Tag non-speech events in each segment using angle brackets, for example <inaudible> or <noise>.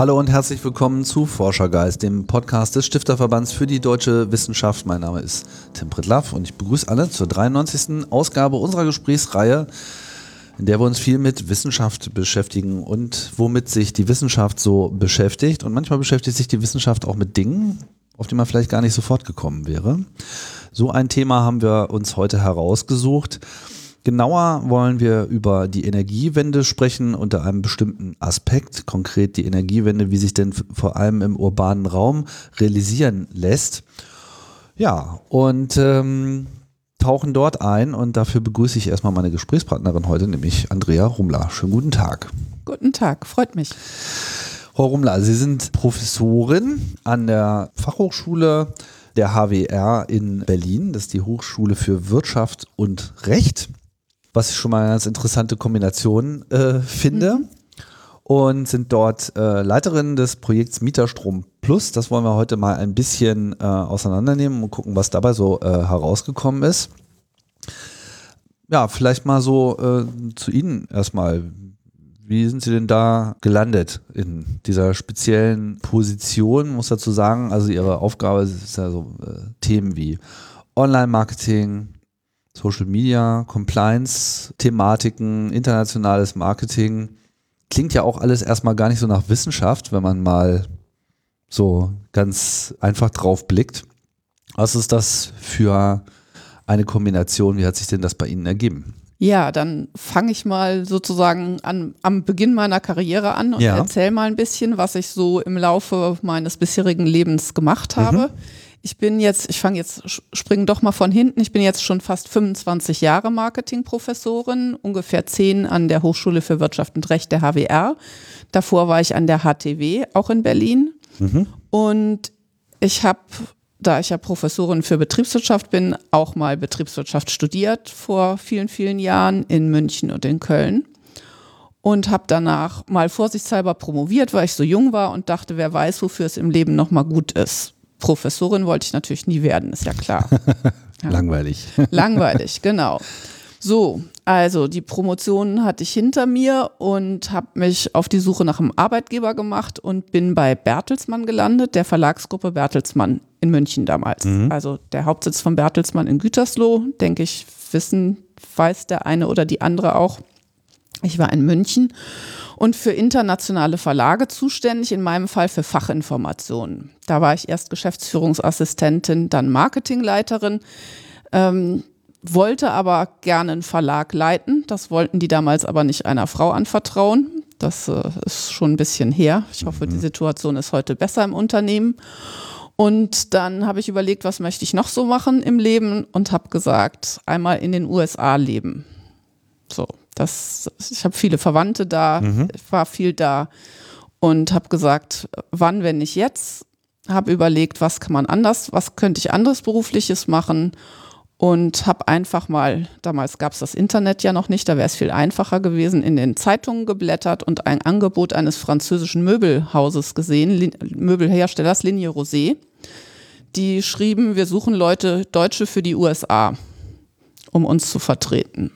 Hallo und herzlich willkommen zu Forschergeist, dem Podcast des Stifterverbands für die deutsche Wissenschaft. Mein Name ist Tim Pritlaff und ich begrüße alle zur 93. Ausgabe unserer Gesprächsreihe, in der wir uns viel mit Wissenschaft beschäftigen und womit sich die Wissenschaft so beschäftigt. Und manchmal beschäftigt sich die Wissenschaft auch mit Dingen, auf die man vielleicht gar nicht sofort gekommen wäre. So ein Thema haben wir uns heute herausgesucht. Genauer wollen wir über die Energiewende sprechen unter einem bestimmten Aspekt, konkret die Energiewende, wie sich denn vor allem im urbanen Raum realisieren lässt. Ja, und ähm, tauchen dort ein und dafür begrüße ich erstmal meine Gesprächspartnerin heute, nämlich Andrea Rumler. Schönen guten Tag. Guten Tag, freut mich. Frau Rumler, Sie sind Professorin an der Fachhochschule der HWR in Berlin. Das ist die Hochschule für Wirtschaft und Recht was ich schon mal eine ganz interessante Kombination äh, finde. Mhm. Und sind dort äh, Leiterin des Projekts Mieterstrom Plus. Das wollen wir heute mal ein bisschen äh, auseinandernehmen und gucken, was dabei so äh, herausgekommen ist. Ja, vielleicht mal so äh, zu Ihnen erstmal. Wie sind Sie denn da gelandet in dieser speziellen Position? Muss dazu sagen, also Ihre Aufgabe ist ja so äh, Themen wie Online-Marketing, Social Media, Compliance-Thematiken, internationales Marketing. Klingt ja auch alles erstmal gar nicht so nach Wissenschaft, wenn man mal so ganz einfach drauf blickt. Was ist das für eine Kombination? Wie hat sich denn das bei Ihnen ergeben? Ja, dann fange ich mal sozusagen an, am Beginn meiner Karriere an und ja. erzähle mal ein bisschen, was ich so im Laufe meines bisherigen Lebens gemacht habe. Mhm. Ich bin jetzt, ich fange jetzt, springen doch mal von hinten. Ich bin jetzt schon fast 25 Jahre Marketingprofessorin, ungefähr zehn an der Hochschule für Wirtschaft und Recht der HWR. Davor war ich an der HTW, auch in Berlin. Mhm. Und ich habe, da ich ja Professorin für Betriebswirtschaft bin, auch mal Betriebswirtschaft studiert vor vielen, vielen Jahren in München und in Köln und habe danach mal vorsichtshalber promoviert, weil ich so jung war und dachte, wer weiß, wofür es im Leben noch mal gut ist. Professorin wollte ich natürlich nie werden, ist ja klar. <laughs> Ja. Langweilig. <laughs> Langweilig, genau. So, also die Promotion hatte ich hinter mir und habe mich auf die Suche nach einem Arbeitgeber gemacht und bin bei Bertelsmann gelandet, der Verlagsgruppe Bertelsmann in München damals. Mhm. Also der Hauptsitz von Bertelsmann in Gütersloh, denke ich, wissen, weiß der eine oder die andere auch. Ich war in München und für internationale Verlage zuständig, in meinem Fall für Fachinformationen. Da war ich erst Geschäftsführungsassistentin, dann Marketingleiterin, ähm, wollte aber gerne einen Verlag leiten. Das wollten die damals aber nicht einer Frau anvertrauen. Das äh, ist schon ein bisschen her. Ich hoffe, die mhm. Situation ist heute besser im Unternehmen. Und dann habe ich überlegt, was möchte ich noch so machen im Leben und habe gesagt, einmal in den USA leben. So, das, ich habe viele Verwandte da, mhm. ich war viel da und habe gesagt, wann, wenn nicht jetzt, habe überlegt, was kann man anders, was könnte ich anderes berufliches machen und habe einfach mal, damals gab es das Internet ja noch nicht, da wäre es viel einfacher gewesen, in den Zeitungen geblättert und ein Angebot eines französischen Möbelhauses gesehen, Möbelherstellers Linie Rosé. Die schrieben, wir suchen Leute, Deutsche für die USA, um uns zu vertreten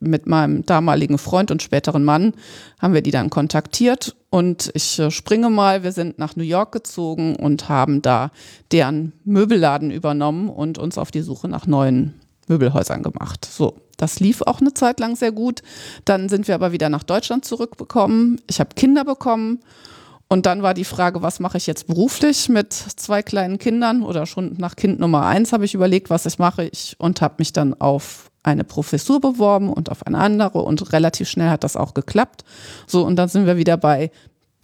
mit meinem damaligen Freund und späteren Mann haben wir die dann kontaktiert und ich äh, springe mal, wir sind nach New York gezogen und haben da deren Möbelladen übernommen und uns auf die Suche nach neuen Möbelhäusern gemacht. So, das lief auch eine Zeit lang sehr gut. Dann sind wir aber wieder nach Deutschland zurückbekommen. Ich habe Kinder bekommen und dann war die Frage, was mache ich jetzt beruflich mit zwei kleinen Kindern oder schon nach Kind Nummer eins habe ich überlegt, was ich mache ich und habe mich dann auf eine Professur beworben und auf eine andere und relativ schnell hat das auch geklappt. So, und dann sind wir wieder bei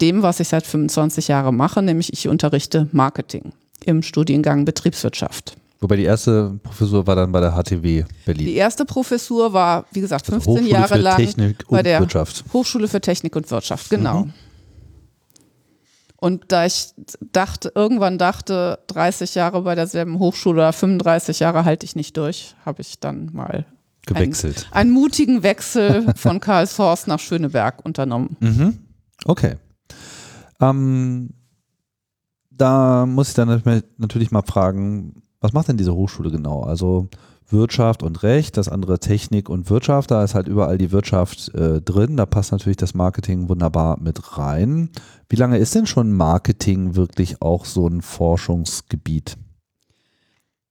dem, was ich seit 25 Jahren mache, nämlich ich unterrichte Marketing im Studiengang Betriebswirtschaft. Wobei die erste Professur war dann bei der HTW Berlin. Die erste Professur war, wie gesagt, 15 also Jahre lang Technik bei der Wirtschaft. Hochschule für Technik und Wirtschaft, genau. Mhm. Und da ich dachte, irgendwann dachte, 30 Jahre bei derselben Hochschule oder 35 Jahre halte ich nicht durch, habe ich dann mal gewechselt. Einen, einen mutigen Wechsel von <laughs> Karlshorst nach Schöneberg unternommen. Mhm. Okay. Ähm, da muss ich dann natürlich mal fragen, was macht denn diese Hochschule genau? Also Wirtschaft und Recht, das andere Technik und Wirtschaft. Da ist halt überall die Wirtschaft äh, drin. Da passt natürlich das Marketing wunderbar mit rein. Wie lange ist denn schon Marketing wirklich auch so ein Forschungsgebiet?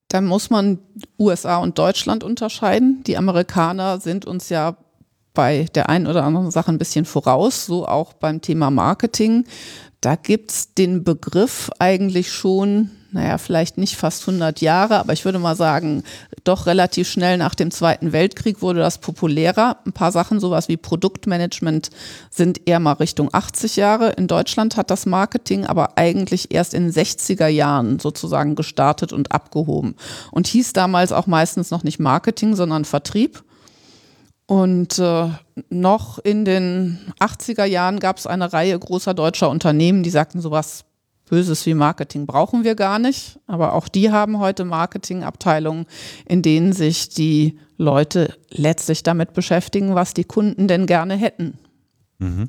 Da muss man USA und Deutschland unterscheiden. Die Amerikaner sind uns ja bei der einen oder anderen Sache ein bisschen voraus, so auch beim Thema Marketing. Da gibt es den Begriff eigentlich schon, naja, vielleicht nicht fast 100 Jahre, aber ich würde mal sagen, doch relativ schnell nach dem Zweiten Weltkrieg wurde das populärer. Ein paar Sachen, sowas wie Produktmanagement, sind eher mal Richtung 80 Jahre. In Deutschland hat das Marketing aber eigentlich erst in den 60er Jahren sozusagen gestartet und abgehoben und hieß damals auch meistens noch nicht Marketing, sondern Vertrieb. Und äh, noch in den 80er Jahren gab es eine Reihe großer deutscher Unternehmen, die sagten, sowas Böses wie Marketing brauchen wir gar nicht. Aber auch die haben heute Marketingabteilungen, in denen sich die Leute letztlich damit beschäftigen, was die Kunden denn gerne hätten. Mhm.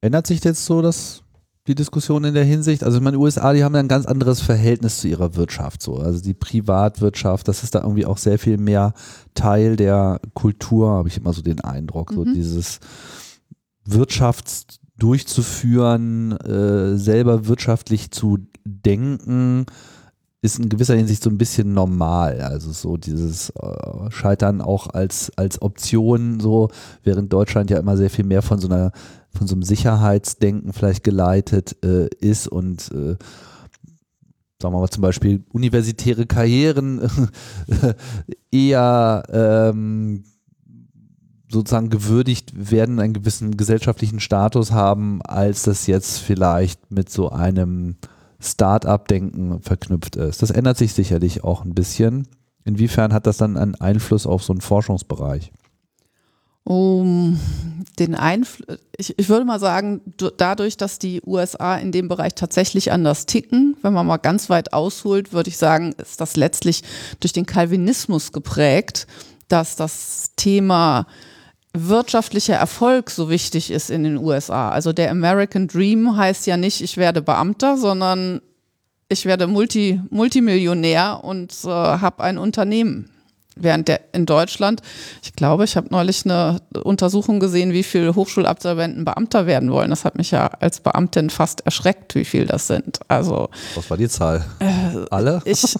Ändert sich jetzt so das die Diskussion in der Hinsicht. Also ich meine, USA, die haben ja ein ganz anderes Verhältnis zu ihrer Wirtschaft so. Also die Privatwirtschaft, das ist da irgendwie auch sehr viel mehr Teil der Kultur, habe ich immer so den Eindruck. Mhm. So dieses Wirtschafts durchzuführen, äh, selber wirtschaftlich zu denken, ist in gewisser Hinsicht so ein bisschen normal. Also so dieses äh, Scheitern auch als, als Option, so, während Deutschland ja immer sehr viel mehr von so einer von so einem Sicherheitsdenken vielleicht geleitet äh, ist und äh, sagen wir mal zum Beispiel universitäre Karrieren <laughs> eher ähm, sozusagen gewürdigt werden, einen gewissen gesellschaftlichen Status haben, als das jetzt vielleicht mit so einem Start-up-Denken verknüpft ist. Das ändert sich sicherlich auch ein bisschen. Inwiefern hat das dann einen Einfluss auf so einen Forschungsbereich? um den Einfluss, ich, ich würde mal sagen, dadurch, dass die USA in dem Bereich tatsächlich anders ticken, wenn man mal ganz weit ausholt, würde ich sagen, ist das letztlich durch den Calvinismus geprägt, dass das Thema wirtschaftlicher Erfolg so wichtig ist in den USA. Also der American Dream heißt ja nicht, ich werde Beamter, sondern ich werde Multi, Multimillionär und äh, habe ein Unternehmen. Während der in Deutschland, ich glaube, ich habe neulich eine Untersuchung gesehen, wie viele Hochschulabsolventen Beamter werden wollen. Das hat mich ja als Beamtin fast erschreckt, wie viel das sind. Also was war die Zahl? Äh, Alle? Ich,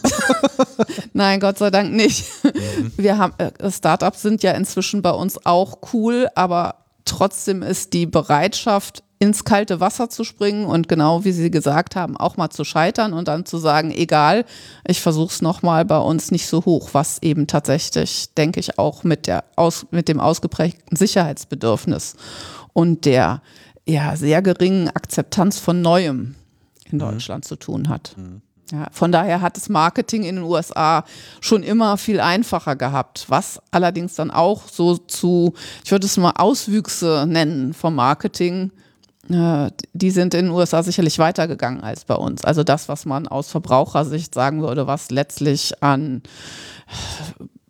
<laughs> nein, Gott sei Dank nicht. Mhm. Wir haben äh, Startups sind ja inzwischen bei uns auch cool, aber trotzdem ist die Bereitschaft ins kalte Wasser zu springen und genau wie Sie gesagt haben, auch mal zu scheitern und dann zu sagen, egal, ich versuche es nochmal bei uns nicht so hoch, was eben tatsächlich, denke ich, auch mit, der aus, mit dem ausgeprägten Sicherheitsbedürfnis und der ja, sehr geringen Akzeptanz von Neuem in mhm. Deutschland mhm. zu tun hat. Mhm. Ja, von daher hat das Marketing in den USA schon immer viel einfacher gehabt, was allerdings dann auch so zu, ich würde es mal Auswüchse nennen vom Marketing die sind in den USA sicherlich weitergegangen als bei uns. Also das, was man aus Verbrauchersicht sagen würde, was letztlich an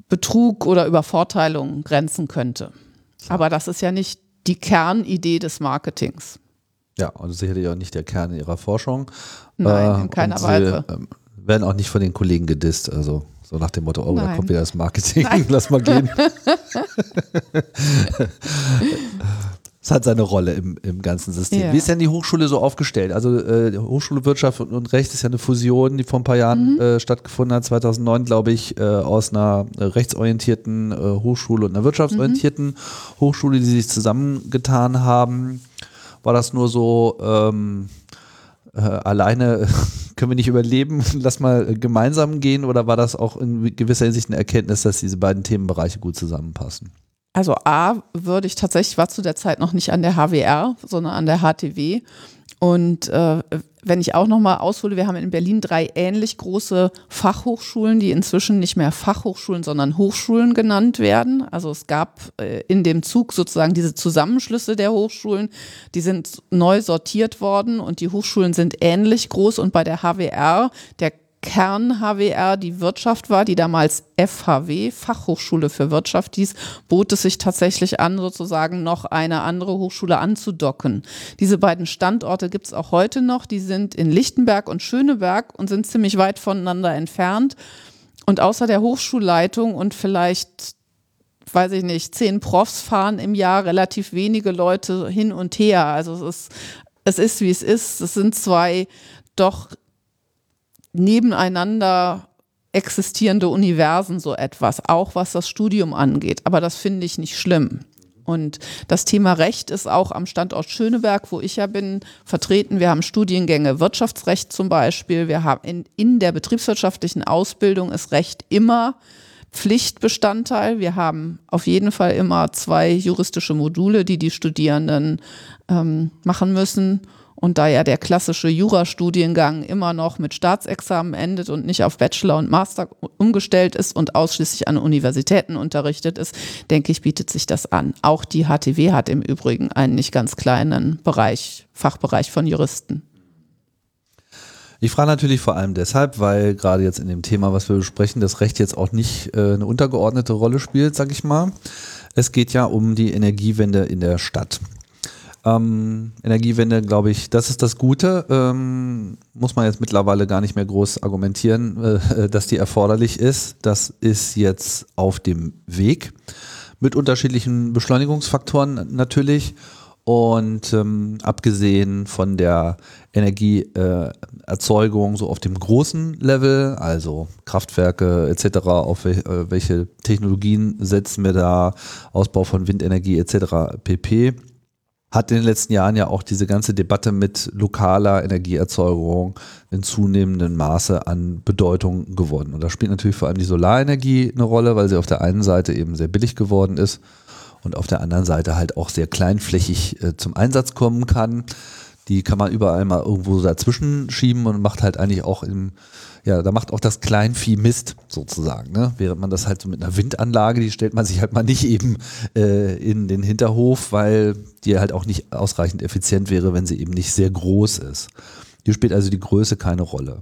Betrug oder Übervorteilung grenzen könnte. Aber das ist ja nicht die Kernidee des Marketings. Ja, und sicherlich auch nicht der Kern ihrer Forschung. Nein, in äh, keiner Weise. Äh, werden auch nicht von den Kollegen gedisst, also so nach dem Motto, oh, Nein. da kommt wieder das Marketing, Nein. <laughs> lass mal gehen. <laughs> <laughs> Es hat seine Rolle im, im ganzen System. Ja. Wie ist denn die Hochschule so aufgestellt? Also äh, Hochschule Wirtschaft und, Recht ist ja eine Fusion, die vor ein paar Jahren mhm. äh, stattgefunden hat, 2009 glaube ich, äh, aus einer rechtsorientierten äh, Hochschule und einer wirtschaftsorientierten mhm. Hochschule, die sich zusammengetan haben. War das nur so ähm, äh, alleine <laughs> können wir nicht überleben, <laughs> lass mal gemeinsam gehen oder war das auch in gewisser Hinsicht eine Erkenntnis, dass diese beiden Themenbereiche gut zusammenpassen? Also A würde ich tatsächlich, war zu der Zeit noch nicht an der HWR, sondern an der HTW. Und äh, wenn ich auch nochmal aushole, wir haben in Berlin drei ähnlich große Fachhochschulen, die inzwischen nicht mehr Fachhochschulen, sondern Hochschulen genannt werden. Also es gab äh, in dem Zug sozusagen diese Zusammenschlüsse der Hochschulen, die sind neu sortiert worden und die Hochschulen sind ähnlich groß und bei der HWR, der Kern-HWR die Wirtschaft war, die damals FHW, Fachhochschule für Wirtschaft hieß, bot es sich tatsächlich an, sozusagen noch eine andere Hochschule anzudocken. Diese beiden Standorte gibt es auch heute noch. Die sind in Lichtenberg und Schöneberg und sind ziemlich weit voneinander entfernt. Und außer der Hochschulleitung und vielleicht weiß ich nicht, zehn Profs fahren im Jahr relativ wenige Leute hin und her. Also es ist, es ist wie es ist. Es sind zwei doch nebeneinander existierende Universen so etwas, auch was das Studium angeht. Aber das finde ich nicht schlimm. Und das Thema Recht ist auch am Standort Schöneberg, wo ich ja bin, vertreten. Wir haben Studiengänge Wirtschaftsrecht zum Beispiel. Wir haben in, in der betriebswirtschaftlichen Ausbildung ist Recht immer Pflichtbestandteil. Wir haben auf jeden Fall immer zwei juristische Module, die die Studierenden ähm, machen müssen. Und da ja der klassische Jurastudiengang immer noch mit Staatsexamen endet und nicht auf Bachelor und Master umgestellt ist und ausschließlich an Universitäten unterrichtet ist, denke ich, bietet sich das an. Auch die HTW hat im Übrigen einen nicht ganz kleinen Bereich, Fachbereich von Juristen. Ich frage natürlich vor allem deshalb, weil gerade jetzt in dem Thema, was wir besprechen, das Recht jetzt auch nicht äh, eine untergeordnete Rolle spielt, sag ich mal. Es geht ja um die Energiewende in der Stadt. Ähm, Energiewende, glaube ich, das ist das Gute. Ähm, muss man jetzt mittlerweile gar nicht mehr groß argumentieren, äh, <laughs> dass die erforderlich ist. Das ist jetzt auf dem Weg mit unterschiedlichen Beschleunigungsfaktoren natürlich. Und ähm, abgesehen von der Energieerzeugung äh, so auf dem großen Level, also Kraftwerke etc., auf wel äh, welche Technologien setzen wir da, Ausbau von Windenergie etc. pp hat in den letzten Jahren ja auch diese ganze Debatte mit lokaler Energieerzeugung in zunehmendem Maße an Bedeutung gewonnen. Und da spielt natürlich vor allem die Solarenergie eine Rolle, weil sie auf der einen Seite eben sehr billig geworden ist und auf der anderen Seite halt auch sehr kleinflächig äh, zum Einsatz kommen kann. Die kann man überall mal irgendwo dazwischen schieben und macht halt eigentlich auch im, ja, da macht auch das Kleinvieh Mist sozusagen. Ne? Während man das halt so mit einer Windanlage, die stellt man sich halt mal nicht eben äh, in den Hinterhof, weil die halt auch nicht ausreichend effizient wäre, wenn sie eben nicht sehr groß ist. Hier spielt also die Größe keine Rolle.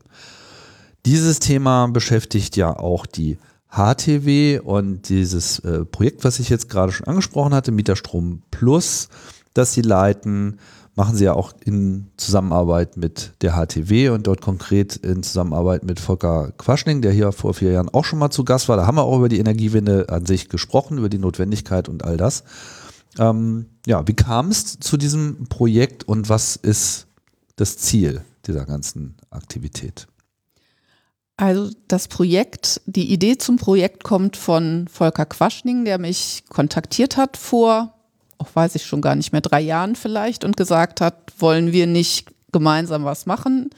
Dieses Thema beschäftigt ja auch die HTW und dieses äh, Projekt, was ich jetzt gerade schon angesprochen hatte, Mieterstrom Plus, das sie leiten, machen sie ja auch in Zusammenarbeit mit der HTW und dort konkret in Zusammenarbeit mit Volker Quaschning, der hier vor vier Jahren auch schon mal zu Gast war. Da haben wir auch über die Energiewende an sich gesprochen, über die Notwendigkeit und all das. Ähm, ja, wie kam es zu diesem Projekt und was ist das Ziel dieser ganzen Aktivität? Also das Projekt, die Idee zum Projekt kommt von Volker Quaschning, der mich kontaktiert hat vor auch weiß ich schon gar nicht mehr, drei Jahren vielleicht und gesagt hat, wollen wir nicht gemeinsam was machen?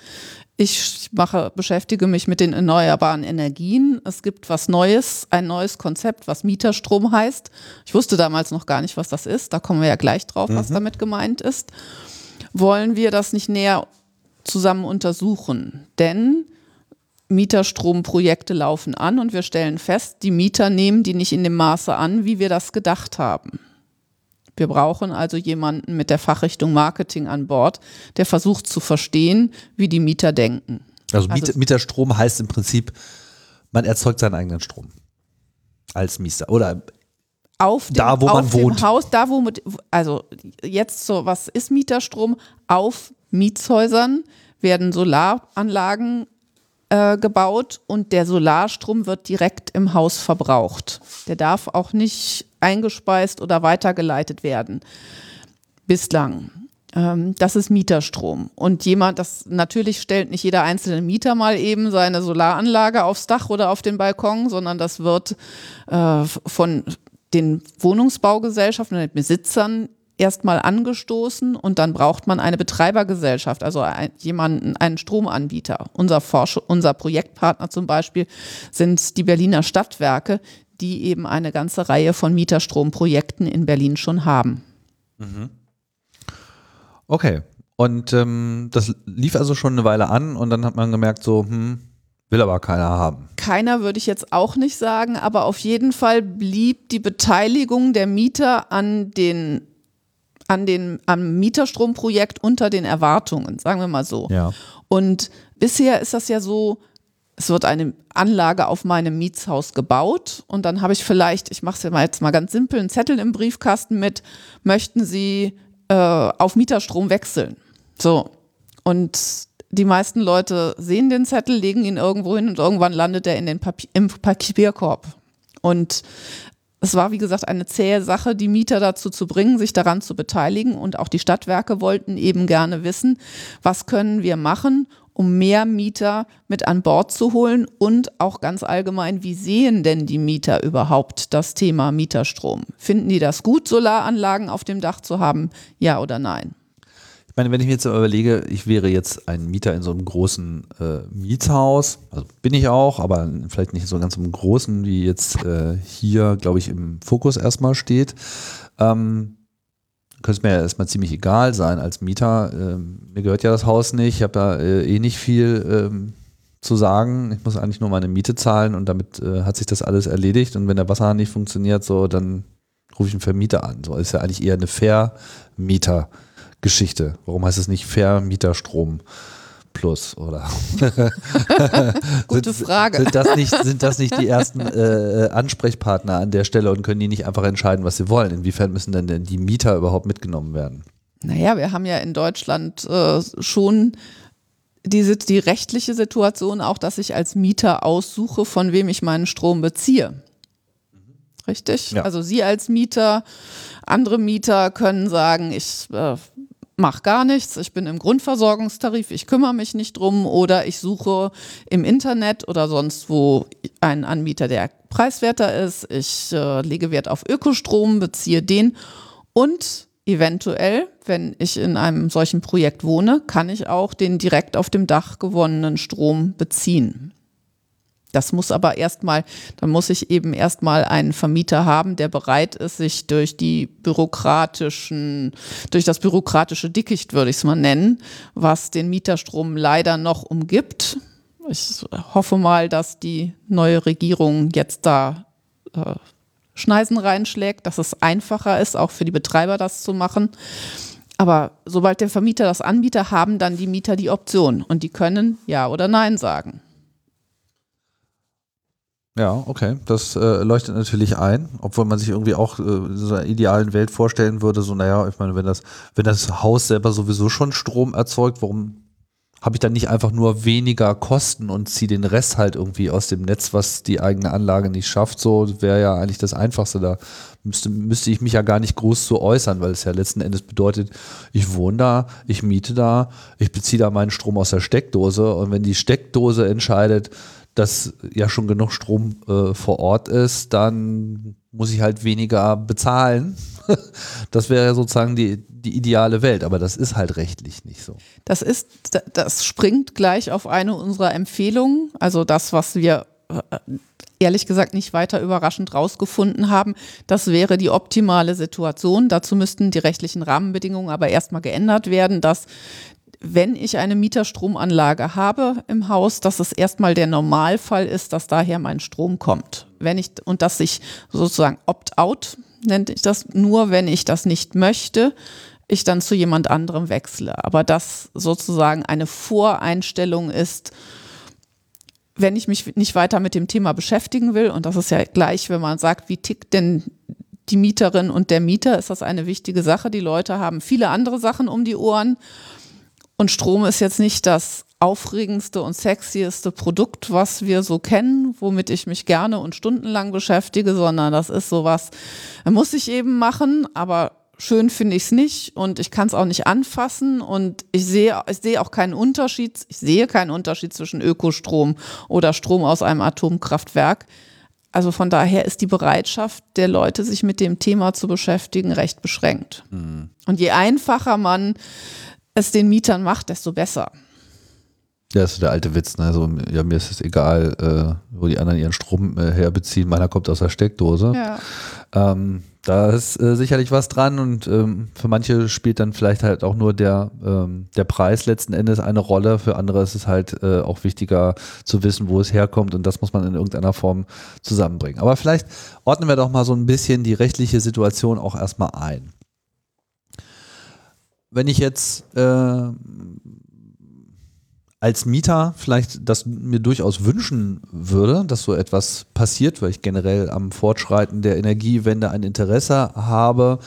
Ich mache, beschäftige mich mit den erneuerbaren Energien. Es gibt was Neues, ein neues Konzept, was Mieterstrom heißt. Ich wusste damals noch gar nicht, was das ist. Da kommen wir ja gleich drauf, mhm. was damit gemeint ist. Wollen wir das nicht näher zusammen untersuchen? Denn Mieterstromprojekte laufen an und wir stellen fest, die Mieter nehmen die nicht in dem Maße an, wie wir das gedacht haben. Wir brauchen also jemanden mit der Fachrichtung Marketing an Bord, der versucht zu verstehen, wie die Mieter denken. Also, also Mieterstrom heißt im Prinzip, man erzeugt seinen eigenen Strom als Mieter oder auf dem, da, wo man wohnt. Haus, da wo mit, also jetzt so, was ist Mieterstrom? Auf Mietshäusern werden Solaranlagen äh, gebaut und der Solarstrom wird direkt im Haus verbraucht. Der darf auch nicht eingespeist oder weitergeleitet werden. Bislang. Ähm, das ist Mieterstrom. Und jemand, das natürlich stellt nicht jeder einzelne Mieter mal eben seine Solaranlage aufs Dach oder auf den Balkon, sondern das wird äh, von den Wohnungsbaugesellschaften und den Besitzern erstmal angestoßen und dann braucht man eine Betreibergesellschaft, also ein, jemanden, einen Stromanbieter. Unser, Forsch unser Projektpartner zum Beispiel sind die Berliner Stadtwerke, die eben eine ganze Reihe von Mieterstromprojekten in Berlin schon haben. Mhm. Okay. Und ähm, das lief also schon eine Weile an und dann hat man gemerkt, so, hm, will aber keiner haben. Keiner würde ich jetzt auch nicht sagen, aber auf jeden Fall blieb die Beteiligung der Mieter an den an den, am Mieterstromprojekt unter den Erwartungen, sagen wir mal so. Ja. Und bisher ist das ja so, es wird eine Anlage auf meinem Mietshaus gebaut und dann habe ich vielleicht, ich mache es ja jetzt mal ganz simpel, einen Zettel im Briefkasten mit, möchten Sie äh, auf Mieterstrom wechseln? So. Und die meisten Leute sehen den Zettel, legen ihn irgendwo hin und irgendwann landet er in den Papier, im Papierkorb. Und es war, wie gesagt, eine zähe Sache, die Mieter dazu zu bringen, sich daran zu beteiligen. Und auch die Stadtwerke wollten eben gerne wissen, was können wir machen, um mehr Mieter mit an Bord zu holen und auch ganz allgemein, wie sehen denn die Mieter überhaupt das Thema Mieterstrom? Finden die das gut, Solaranlagen auf dem Dach zu haben? Ja oder nein? Ich meine, wenn ich mir jetzt überlege, ich wäre jetzt ein Mieter in so einem großen äh, Mietshaus, also bin ich auch, aber vielleicht nicht so ganz im großen, wie jetzt äh, hier, glaube ich, im Fokus erstmal steht. Ähm, könnte es mir ja erstmal ziemlich egal sein als Mieter. Ähm, mir gehört ja das Haus nicht, ich habe da äh, eh nicht viel ähm, zu sagen. Ich muss eigentlich nur meine Miete zahlen und damit äh, hat sich das alles erledigt. Und wenn der Wasserhahn nicht funktioniert, so, dann rufe ich einen Vermieter an. So ist ja eigentlich eher eine Vermieter. Geschichte? Warum heißt es nicht Vermieterstrom Plus oder? <laughs> Gute sind, Frage. Sind das nicht, sind das nicht die ersten äh, Ansprechpartner an der Stelle und können die nicht einfach entscheiden, was sie wollen? Inwiefern müssen denn, denn die Mieter überhaupt mitgenommen werden? Naja, wir haben ja in Deutschland äh, schon die, die rechtliche Situation auch, dass ich als Mieter aussuche, von wem ich meinen Strom beziehe. Richtig? Ja. Also Sie als Mieter, andere Mieter können sagen, ich äh, mache gar nichts, ich bin im Grundversorgungstarif, ich kümmere mich nicht drum oder ich suche im Internet oder sonst wo einen Anbieter, der preiswerter ist. Ich äh, lege Wert auf Ökostrom, beziehe den und eventuell, wenn ich in einem solchen Projekt wohne, kann ich auch den direkt auf dem Dach gewonnenen Strom beziehen. Das muss aber erstmal, dann muss ich eben erstmal einen Vermieter haben, der bereit ist, sich durch die bürokratischen, durch das bürokratische Dickicht, würde ich es mal nennen, was den Mieterstrom leider noch umgibt. Ich hoffe mal, dass die neue Regierung jetzt da äh, Schneisen reinschlägt, dass es einfacher ist, auch für die Betreiber das zu machen. Aber sobald der Vermieter das anbietet, haben dann die Mieter die Option und die können Ja oder Nein sagen. Ja, okay. Das äh, leuchtet natürlich ein, obwohl man sich irgendwie auch äh, in so einer idealen Welt vorstellen würde, so, naja, ich meine, wenn das, wenn das Haus selber sowieso schon Strom erzeugt, warum habe ich dann nicht einfach nur weniger Kosten und ziehe den Rest halt irgendwie aus dem Netz, was die eigene Anlage nicht schafft? So wäre ja eigentlich das Einfachste. Da müsste, müsste ich mich ja gar nicht groß zu äußern, weil es ja letzten Endes bedeutet, ich wohne da, ich miete da, ich beziehe da meinen Strom aus der Steckdose und wenn die Steckdose entscheidet, dass ja schon genug Strom äh, vor Ort ist, dann muss ich halt weniger bezahlen. <laughs> das wäre sozusagen die, die ideale Welt, aber das ist halt rechtlich nicht so. Das ist, das springt gleich auf eine unserer Empfehlungen, also das, was wir äh, ehrlich gesagt nicht weiter überraschend rausgefunden haben. Das wäre die optimale Situation. Dazu müssten die rechtlichen Rahmenbedingungen aber erstmal geändert werden, dass wenn ich eine Mieterstromanlage habe im Haus, dass es erstmal der Normalfall ist, dass daher mein Strom kommt. Wenn ich, und dass ich sozusagen opt-out, nennt ich das, nur wenn ich das nicht möchte, ich dann zu jemand anderem wechsle. Aber das sozusagen eine Voreinstellung ist, wenn ich mich nicht weiter mit dem Thema beschäftigen will, und das ist ja gleich, wenn man sagt, wie tickt denn die Mieterin und der Mieter, ist das eine wichtige Sache. Die Leute haben viele andere Sachen um die Ohren und Strom ist jetzt nicht das aufregendste und sexieste Produkt, was wir so kennen, womit ich mich gerne und stundenlang beschäftige, sondern das ist sowas, muss ich eben machen, aber schön finde ich es nicht und ich kann es auch nicht anfassen und ich sehe, ich sehe auch keinen Unterschied, ich sehe keinen Unterschied zwischen Ökostrom oder Strom aus einem Atomkraftwerk. Also von daher ist die Bereitschaft der Leute, sich mit dem Thema zu beschäftigen, recht beschränkt. Mhm. Und je einfacher man es den Mietern macht, desto besser. Ja, das ist der alte Witz. Ne? Also, ja, mir ist es egal, äh, wo die anderen ihren Strom äh, herbeziehen. Meiner kommt aus der Steckdose. Ja. Ähm, da ist äh, sicherlich was dran und ähm, für manche spielt dann vielleicht halt auch nur der, ähm, der Preis letzten Endes eine Rolle. Für andere ist es halt äh, auch wichtiger zu wissen, wo es herkommt und das muss man in irgendeiner Form zusammenbringen. Aber vielleicht ordnen wir doch mal so ein bisschen die rechtliche Situation auch erstmal ein wenn ich jetzt äh, als Mieter vielleicht das mir durchaus wünschen würde, dass so etwas passiert, weil ich generell am Fortschreiten der Energiewende ein Interesse habe.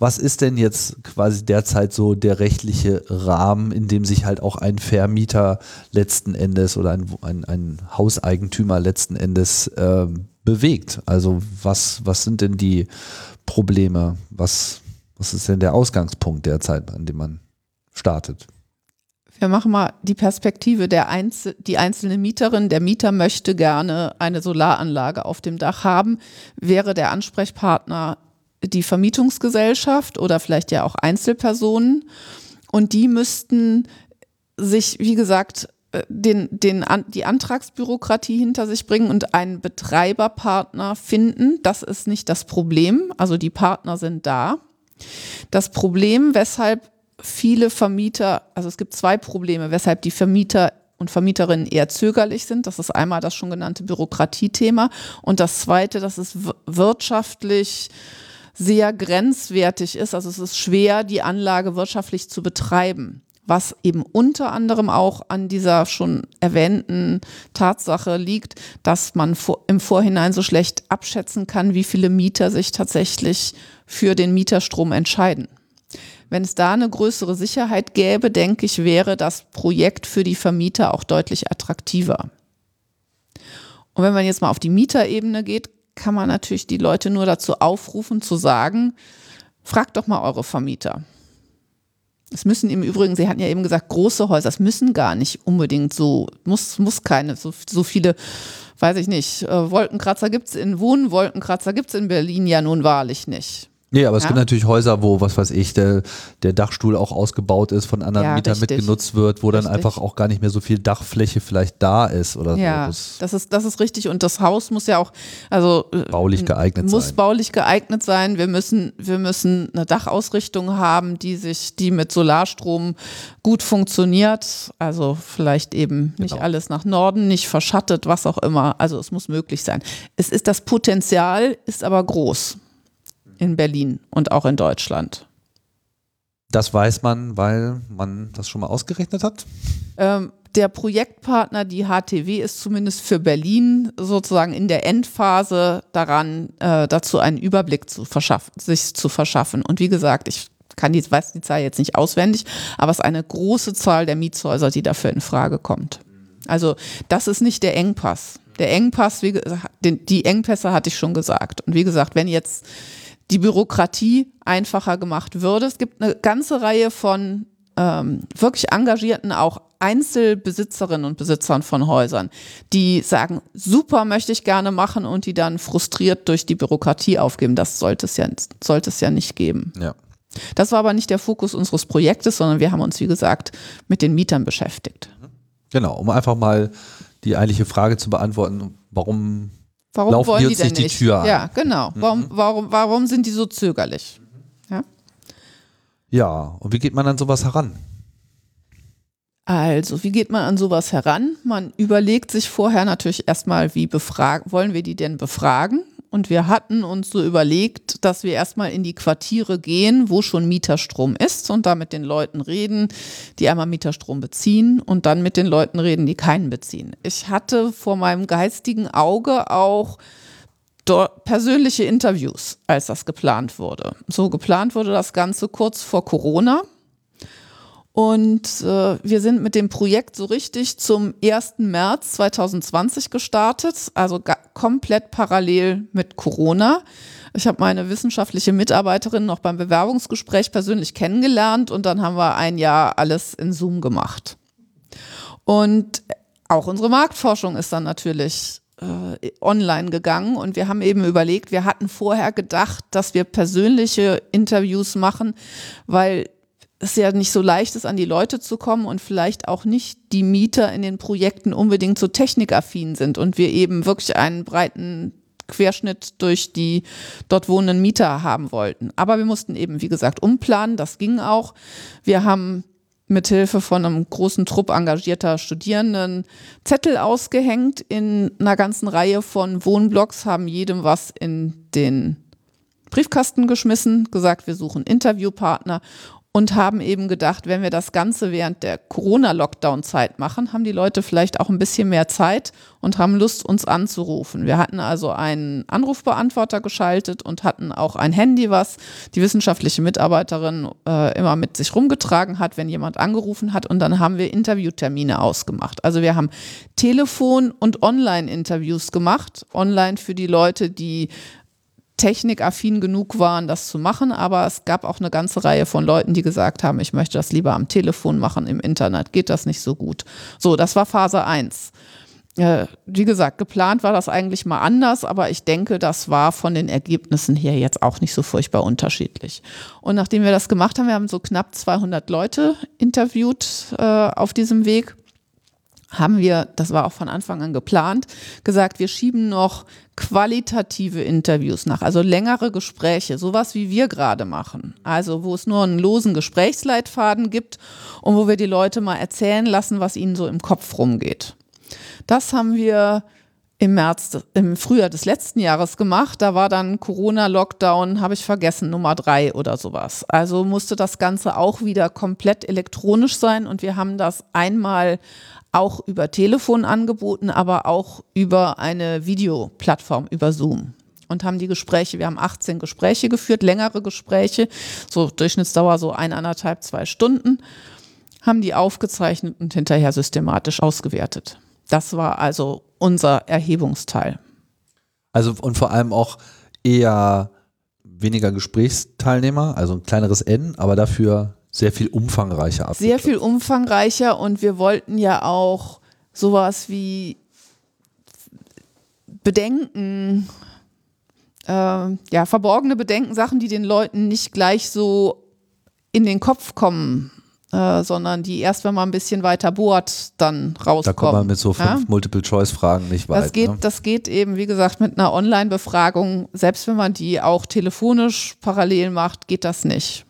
Was ist denn jetzt quasi derzeit so der rechtliche Rahmen, in dem sich halt auch ein Vermieter letzten Endes oder ein, ein, ein Hauseigentümer letzten Endes äh, bewegt? Also was, was sind denn die Probleme? Was, was ist denn der Ausgangspunkt derzeit, an dem man startet? Wir machen mal die Perspektive der Einzel die einzelne Mieterin. Der Mieter möchte gerne eine Solaranlage auf dem Dach haben. Wäre der Ansprechpartner die Vermietungsgesellschaft oder vielleicht ja auch Einzelpersonen. Und die müssten sich, wie gesagt, äh, den, den, die Antragsbürokratie hinter sich bringen und einen Betreiberpartner finden. Das ist nicht das Problem. Also die Partner sind da. Das Problem, weshalb viele Vermieter, also es gibt zwei Probleme, weshalb die Vermieter und Vermieterinnen eher zögerlich sind. Das ist einmal das schon genannte Bürokratiethema und das zweite, dass es wirtschaftlich sehr grenzwertig ist. Also es ist schwer, die Anlage wirtschaftlich zu betreiben was eben unter anderem auch an dieser schon erwähnten Tatsache liegt, dass man im Vorhinein so schlecht abschätzen kann, wie viele Mieter sich tatsächlich für den Mieterstrom entscheiden. Wenn es da eine größere Sicherheit gäbe, denke ich, wäre das Projekt für die Vermieter auch deutlich attraktiver. Und wenn man jetzt mal auf die Mieterebene geht, kann man natürlich die Leute nur dazu aufrufen, zu sagen, fragt doch mal eure Vermieter. Es müssen im Übrigen, Sie hatten ja eben gesagt, große Häuser, es müssen gar nicht unbedingt so, muss, muss keine, so, so viele, weiß ich nicht, äh, Wolkenkratzer gibt es in Wohnen, Wolkenkratzer gibt es in Berlin ja nun wahrlich nicht. Nee, aber es ja? gibt natürlich Häuser, wo, was weiß ich, der, der Dachstuhl auch ausgebaut ist, von anderen ja, Mietern richtig. mitgenutzt wird, wo dann richtig. einfach auch gar nicht mehr so viel Dachfläche vielleicht da ist oder ja, so. Das, das, ist, das ist richtig. Und das Haus muss ja auch, also äh, baulich geeignet muss sein. Muss baulich geeignet sein. Wir müssen, wir müssen eine Dachausrichtung haben, die sich, die mit Solarstrom gut funktioniert. Also vielleicht eben nicht genau. alles nach Norden, nicht verschattet, was auch immer. Also es muss möglich sein. Es ist das Potenzial, ist aber groß in Berlin und auch in Deutschland. Das weiß man, weil man das schon mal ausgerechnet hat? Ähm, der Projektpartner, die HTW, ist zumindest für Berlin sozusagen in der Endphase daran, äh, dazu einen Überblick zu verschaffen, sich zu verschaffen. Und wie gesagt, ich kann die, weiß die Zahl jetzt nicht auswendig, aber es ist eine große Zahl der Mietshäuser, die dafür in Frage kommt. Also das ist nicht der Engpass. Der Engpass, wie, die Engpässe hatte ich schon gesagt. Und wie gesagt, wenn jetzt die Bürokratie einfacher gemacht würde. Es gibt eine ganze Reihe von ähm, wirklich engagierten, auch Einzelbesitzerinnen und Besitzern von Häusern, die sagen, super möchte ich gerne machen und die dann frustriert durch die Bürokratie aufgeben. Das sollte es ja, sollte es ja nicht geben. Ja. Das war aber nicht der Fokus unseres Projektes, sondern wir haben uns, wie gesagt, mit den Mietern beschäftigt. Genau, um einfach mal die eigentliche Frage zu beantworten, warum Warum Laufen wollen die uns die nicht die Tür an? Ja, genau. Mhm. Warum, warum, warum sind die so zögerlich? Ja? ja, und wie geht man an sowas heran? Also, wie geht man an sowas heran? Man überlegt sich vorher natürlich erstmal, wie befragen, wollen wir die denn befragen? Und wir hatten uns so überlegt, dass wir erstmal in die Quartiere gehen, wo schon Mieterstrom ist und da mit den Leuten reden, die einmal Mieterstrom beziehen und dann mit den Leuten reden, die keinen beziehen. Ich hatte vor meinem geistigen Auge auch persönliche Interviews, als das geplant wurde. So geplant wurde das Ganze kurz vor Corona. Und äh, wir sind mit dem Projekt so richtig zum 1. März 2020 gestartet, also komplett parallel mit Corona. Ich habe meine wissenschaftliche Mitarbeiterin noch beim Bewerbungsgespräch persönlich kennengelernt und dann haben wir ein Jahr alles in Zoom gemacht. Und auch unsere Marktforschung ist dann natürlich äh, online gegangen und wir haben eben überlegt, wir hatten vorher gedacht, dass wir persönliche Interviews machen, weil es ja nicht so leicht ist, an die Leute zu kommen und vielleicht auch nicht die Mieter in den Projekten unbedingt so technikaffin sind und wir eben wirklich einen breiten Querschnitt durch die dort wohnenden Mieter haben wollten. Aber wir mussten eben, wie gesagt, umplanen. Das ging auch. Wir haben mithilfe von einem großen Trupp engagierter Studierenden Zettel ausgehängt in einer ganzen Reihe von Wohnblocks, haben jedem was in den Briefkasten geschmissen, gesagt, wir suchen Interviewpartner und haben eben gedacht, wenn wir das Ganze während der Corona-Lockdown-Zeit machen, haben die Leute vielleicht auch ein bisschen mehr Zeit und haben Lust, uns anzurufen. Wir hatten also einen Anrufbeantworter geschaltet und hatten auch ein Handy, was die wissenschaftliche Mitarbeiterin äh, immer mit sich rumgetragen hat, wenn jemand angerufen hat. Und dann haben wir Interviewtermine ausgemacht. Also wir haben Telefon- und Online-Interviews gemacht. Online für die Leute, die technikaffin genug waren, das zu machen, aber es gab auch eine ganze Reihe von Leuten, die gesagt haben, ich möchte das lieber am Telefon machen, im Internet geht das nicht so gut. So, das war Phase 1. Äh, wie gesagt, geplant war das eigentlich mal anders, aber ich denke, das war von den Ergebnissen her jetzt auch nicht so furchtbar unterschiedlich. Und nachdem wir das gemacht haben, wir haben so knapp 200 Leute interviewt äh, auf diesem Weg haben wir, das war auch von Anfang an geplant, gesagt, wir schieben noch qualitative Interviews nach, also längere Gespräche, sowas wie wir gerade machen. Also wo es nur einen losen Gesprächsleitfaden gibt und wo wir die Leute mal erzählen lassen, was ihnen so im Kopf rumgeht. Das haben wir im März, im Frühjahr des letzten Jahres gemacht. Da war dann Corona-Lockdown, habe ich vergessen, Nummer drei oder sowas. Also musste das Ganze auch wieder komplett elektronisch sein und wir haben das einmal auch über Telefon angeboten, aber auch über eine Videoplattform, über Zoom. Und haben die Gespräche, wir haben 18 Gespräche geführt, längere Gespräche, so Durchschnittsdauer so eineinhalb, zwei Stunden, haben die aufgezeichnet und hinterher systematisch ausgewertet. Das war also unser Erhebungsteil. Also und vor allem auch eher weniger Gesprächsteilnehmer, also ein kleineres N, aber dafür sehr viel umfangreicher ab. Sehr viel umfangreicher und wir wollten ja auch sowas wie Bedenken, äh, ja, verborgene Bedenken, Sachen, die den Leuten nicht gleich so in den Kopf kommen, äh, sondern die erst, wenn man ein bisschen weiter bohrt, dann rauskommen. Da kommt man mit so fünf ja? Multiple-Choice-Fragen nicht weit. Das geht, ne? das geht eben, wie gesagt, mit einer Online-Befragung, selbst wenn man die auch telefonisch parallel macht, geht das nicht.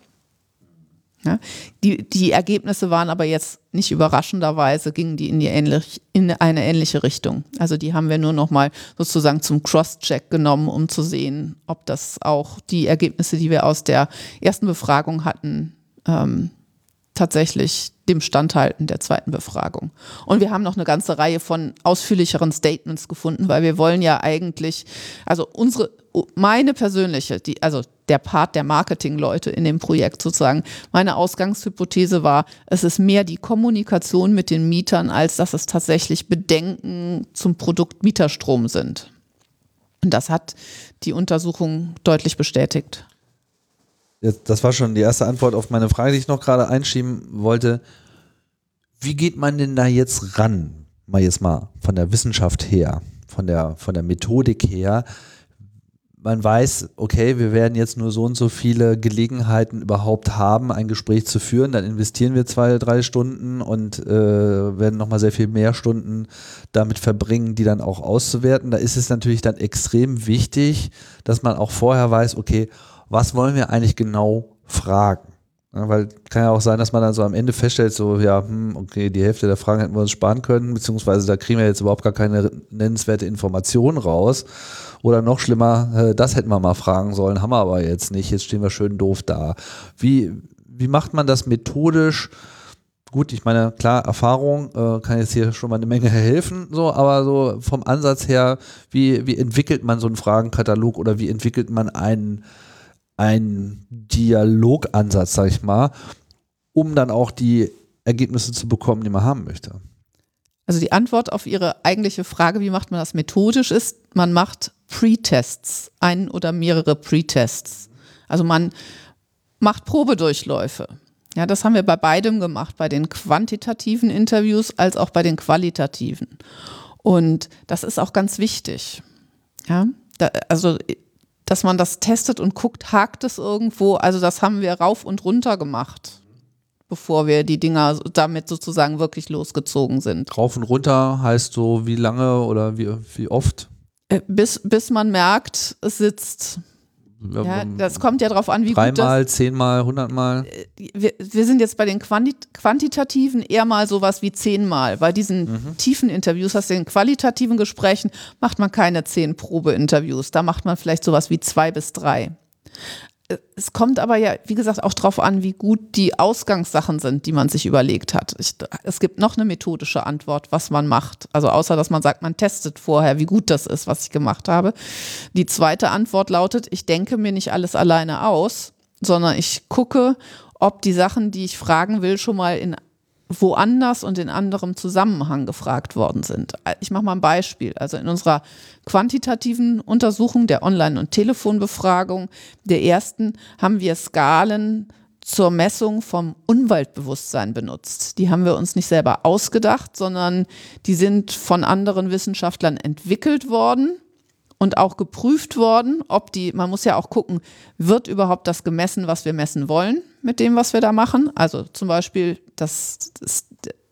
Ja, die, die Ergebnisse waren aber jetzt nicht überraschenderweise, gingen die in, die ähnlich, in eine ähnliche Richtung. Also die haben wir nur noch mal sozusagen zum Cross-Check genommen, um zu sehen, ob das auch die Ergebnisse, die wir aus der ersten Befragung hatten, ähm, tatsächlich dem Standhalten der zweiten Befragung. Und wir haben noch eine ganze Reihe von ausführlicheren Statements gefunden, weil wir wollen ja eigentlich, also unsere, meine persönliche, die, also der Part der Marketingleute in dem Projekt sozusagen, meine Ausgangshypothese war, es ist mehr die Kommunikation mit den Mietern, als dass es tatsächlich Bedenken zum Produkt Mieterstrom sind. Und das hat die Untersuchung deutlich bestätigt das war schon die erste Antwort auf meine Frage, die ich noch gerade einschieben wollte. Wie geht man denn da jetzt ran? Mal jetzt mal von der Wissenschaft her, von der, von der Methodik her. Man weiß, okay, wir werden jetzt nur so und so viele Gelegenheiten überhaupt haben, ein Gespräch zu führen. Dann investieren wir zwei, drei Stunden und äh, werden nochmal sehr viel mehr Stunden damit verbringen, die dann auch auszuwerten. Da ist es natürlich dann extrem wichtig, dass man auch vorher weiß, okay, was wollen wir eigentlich genau fragen? Ja, weil kann ja auch sein, dass man dann so am Ende feststellt, so, ja, hm, okay, die Hälfte der Fragen hätten wir uns sparen können, beziehungsweise da kriegen wir jetzt überhaupt gar keine nennenswerte Information raus. Oder noch schlimmer, äh, das hätten wir mal fragen sollen, haben wir aber jetzt nicht, jetzt stehen wir schön doof da. Wie, wie macht man das methodisch? Gut, ich meine, klar, Erfahrung äh, kann jetzt hier schon mal eine Menge helfen, so, aber so vom Ansatz her, wie, wie entwickelt man so einen Fragenkatalog oder wie entwickelt man einen ein Dialogansatz, sag ich mal, um dann auch die Ergebnisse zu bekommen, die man haben möchte? Also die Antwort auf Ihre eigentliche Frage, wie macht man das methodisch, ist, man macht Pre-Tests, ein oder mehrere Pre-Tests. Also man macht Probedurchläufe. Ja, das haben wir bei beidem gemacht, bei den quantitativen Interviews als auch bei den qualitativen. Und das ist auch ganz wichtig. Ja, da, also dass man das testet und guckt, hakt es irgendwo. Also das haben wir rauf und runter gemacht, bevor wir die Dinger damit sozusagen wirklich losgezogen sind. Rauf und runter heißt so wie lange oder wie, wie oft? Äh, bis, bis man merkt, es sitzt. Ja, das kommt ja darauf an, wie Dreimal, gut Dreimal, zehnmal, hundertmal? Äh, wir, wir sind jetzt bei den Quantit quantitativen eher mal sowas wie zehnmal. Bei diesen mhm. tiefen Interviews, hast du in qualitativen Gesprächen, macht man keine zehn Probe-Interviews. Da macht man vielleicht sowas wie zwei bis drei. Es kommt aber ja, wie gesagt, auch darauf an, wie gut die Ausgangssachen sind, die man sich überlegt hat. Ich, es gibt noch eine methodische Antwort, was man macht. Also außer, dass man sagt, man testet vorher, wie gut das ist, was ich gemacht habe. Die zweite Antwort lautet, ich denke mir nicht alles alleine aus, sondern ich gucke, ob die Sachen, die ich fragen will, schon mal in woanders und in anderem Zusammenhang gefragt worden sind. Ich mache mal ein Beispiel. Also in unserer quantitativen Untersuchung der Online- und Telefonbefragung der ersten haben wir Skalen zur Messung vom Umweltbewusstsein benutzt. Die haben wir uns nicht selber ausgedacht, sondern die sind von anderen Wissenschaftlern entwickelt worden und auch geprüft worden, ob die, man muss ja auch gucken, wird überhaupt das gemessen, was wir messen wollen mit dem, was wir da machen. Also zum Beispiel das, das,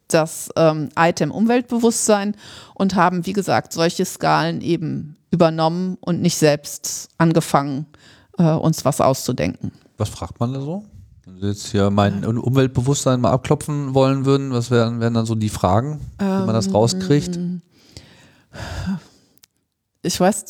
das ähm, Item Umweltbewusstsein und haben, wie gesagt, solche Skalen eben übernommen und nicht selbst angefangen, äh, uns was auszudenken. Was fragt man da so? Wenn Sie jetzt hier mein Umweltbewusstsein mal abklopfen wollen würden, was wären, wären dann so die Fragen, wie man das rauskriegt? Ähm, ich weiß,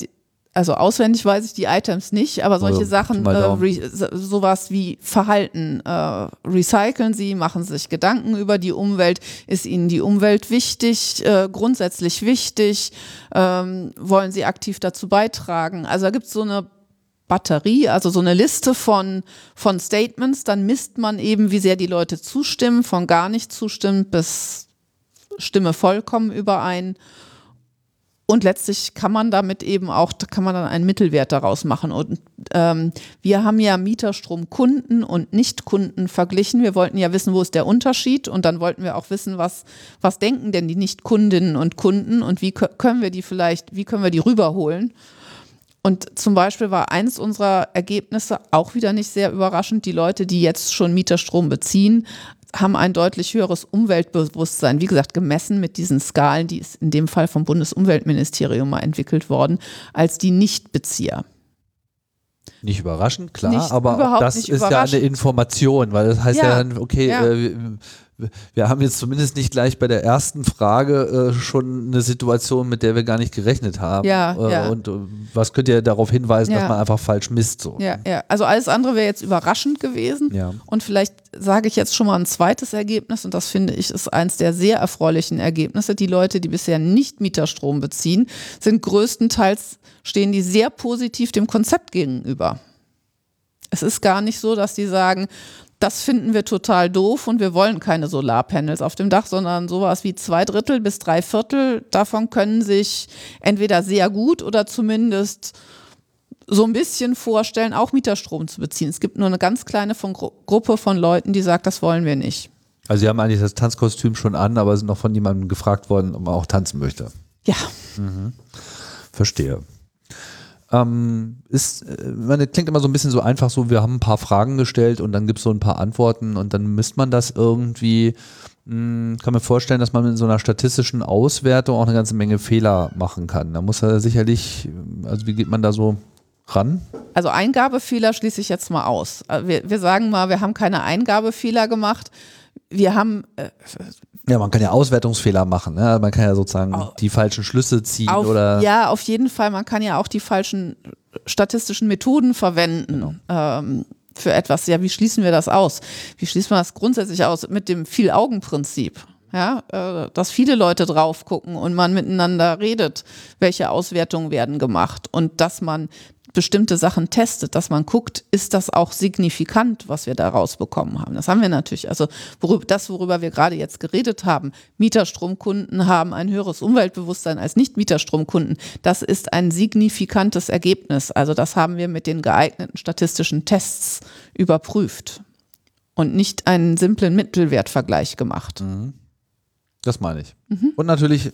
also auswendig weiß ich die Items nicht, aber solche also, Sachen, äh, sowas wie Verhalten, äh, recyceln sie, machen sich Gedanken über die Umwelt, ist ihnen die Umwelt wichtig, äh, grundsätzlich wichtig, ähm, wollen sie aktiv dazu beitragen. Also da gibt es so eine Batterie, also so eine Liste von, von Statements, dann misst man eben, wie sehr die Leute zustimmen, von gar nicht zustimmen bis Stimme vollkommen überein. Und letztlich kann man damit eben auch, kann man dann einen Mittelwert daraus machen. Und ähm, wir haben ja Mieterstromkunden und Nichtkunden verglichen. Wir wollten ja wissen, wo ist der Unterschied und dann wollten wir auch wissen, was, was denken denn die Nichtkundinnen und Kunden und wie können wir die vielleicht, wie können wir die rüberholen. Und zum Beispiel war eins unserer Ergebnisse auch wieder nicht sehr überraschend. Die Leute, die jetzt schon Mieterstrom beziehen, haben ein deutlich höheres Umweltbewusstsein, wie gesagt, gemessen mit diesen Skalen, die ist in dem Fall vom Bundesumweltministerium mal entwickelt worden, als die Nichtbezieher. Nicht überraschend, klar, nicht, aber das ist ja eine Information, weil das heißt ja, ja dann, okay, ja. Äh, wir haben jetzt zumindest nicht gleich bei der ersten Frage äh, schon eine Situation, mit der wir gar nicht gerechnet haben. Ja, äh, ja. Und äh, was könnt ihr darauf hinweisen, ja. dass man einfach falsch misst? So. Ja, ja. Also alles andere wäre jetzt überraschend gewesen. Ja. Und vielleicht sage ich jetzt schon mal ein zweites Ergebnis und das finde ich ist eins der sehr erfreulichen Ergebnisse. Die Leute, die bisher nicht Mieterstrom beziehen, sind größtenteils stehen die sehr positiv dem Konzept gegenüber. Es ist gar nicht so, dass die sagen, das finden wir total doof und wir wollen keine Solarpanels auf dem Dach, sondern sowas wie zwei Drittel bis drei Viertel davon können sich entweder sehr gut oder zumindest so ein bisschen vorstellen, auch Mieterstrom zu beziehen. Es gibt nur eine ganz kleine von Gru Gruppe von Leuten, die sagt, das wollen wir nicht. Also Sie haben eigentlich das Tanzkostüm schon an, aber sind noch von jemandem gefragt worden, ob man auch tanzen möchte. Ja. Mhm. Verstehe. Ähm, ist, äh, man klingt immer so ein bisschen so einfach so, wir haben ein paar Fragen gestellt und dann gibt es so ein paar Antworten und dann misst man das irgendwie. Mh, hm, kann mir vorstellen, dass man mit so einer statistischen Auswertung auch eine ganze Menge Fehler machen kann. Da muss er sicherlich, also wie geht man da so ran? Also Eingabefehler schließe ich jetzt mal aus. Äh, wir, wir sagen mal, wir haben keine Eingabefehler gemacht. Wir haben äh, ja, man kann ja Auswertungsfehler machen. Ne? Man kann ja sozusagen auf, die falschen Schlüsse ziehen auf, oder. Ja, auf jeden Fall. Man kann ja auch die falschen statistischen Methoden verwenden. Genau. Ähm, für etwas. Ja, wie schließen wir das aus? Wie schließt man das grundsätzlich aus? Mit dem Viel-Augen-Prinzip. Ja, äh, dass viele Leute drauf gucken und man miteinander redet, welche Auswertungen werden gemacht und dass man bestimmte Sachen testet, dass man guckt, ist das auch signifikant, was wir da rausbekommen haben. Das haben wir natürlich. Also worüber, das, worüber wir gerade jetzt geredet haben, Mieterstromkunden haben ein höheres Umweltbewusstsein als Nicht-Mieterstromkunden. Das ist ein signifikantes Ergebnis. Also das haben wir mit den geeigneten statistischen Tests überprüft und nicht einen simplen Mittelwertvergleich gemacht. Mhm. Das meine ich. Mhm. Und natürlich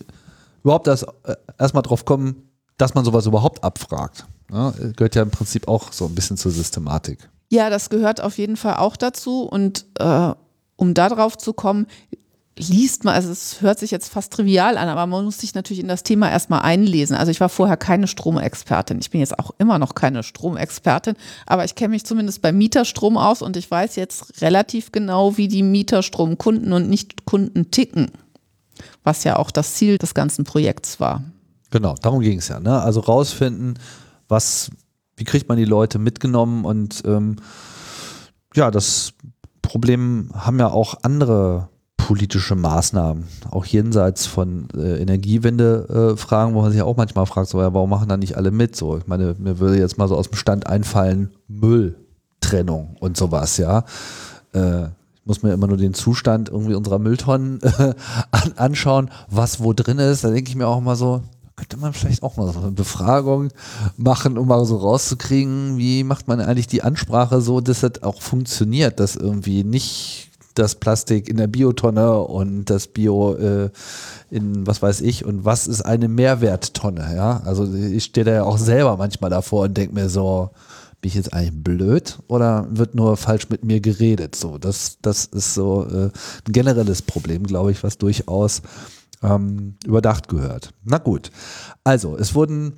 überhaupt das äh, erstmal drauf kommen, dass man sowas überhaupt abfragt. Ja, gehört ja im Prinzip auch so ein bisschen zur Systematik. Ja, das gehört auf jeden Fall auch dazu. Und äh, um darauf zu kommen, liest man, also es hört sich jetzt fast trivial an, aber man muss sich natürlich in das Thema erstmal einlesen. Also ich war vorher keine Stromexpertin. Ich bin jetzt auch immer noch keine Stromexpertin, aber ich kenne mich zumindest bei Mieterstrom aus und ich weiß jetzt relativ genau, wie die Mieterstromkunden und Nichtkunden ticken, was ja auch das Ziel des ganzen Projekts war. Genau, darum ging es ja. Ne? Also rausfinden, was wie kriegt man die Leute mitgenommen und ähm, ja, das Problem haben ja auch andere politische Maßnahmen, auch jenseits von äh, Energiewende-Fragen, äh, wo man sich auch manchmal fragt, so, ja, warum machen da nicht alle mit? So, ich meine, mir würde jetzt mal so aus dem Stand einfallen, Mülltrennung und sowas, ja. Äh, ich muss mir immer nur den Zustand irgendwie unserer Mülltonnen <laughs> an, anschauen, was wo drin ist. Da denke ich mir auch mal so, könnte man vielleicht auch mal so eine Befragung machen, um mal so rauszukriegen, wie macht man eigentlich die Ansprache so, dass das auch funktioniert, dass irgendwie nicht das Plastik in der Biotonne und das Bio äh, in was weiß ich und was ist eine Mehrwerttonne, ja? Also ich stehe da ja auch selber manchmal davor und denke mir so, bin ich jetzt eigentlich blöd oder wird nur falsch mit mir geredet? So, das, das ist so äh, ein generelles Problem, glaube ich, was durchaus ähm, überdacht gehört. Na gut. Also, es wurden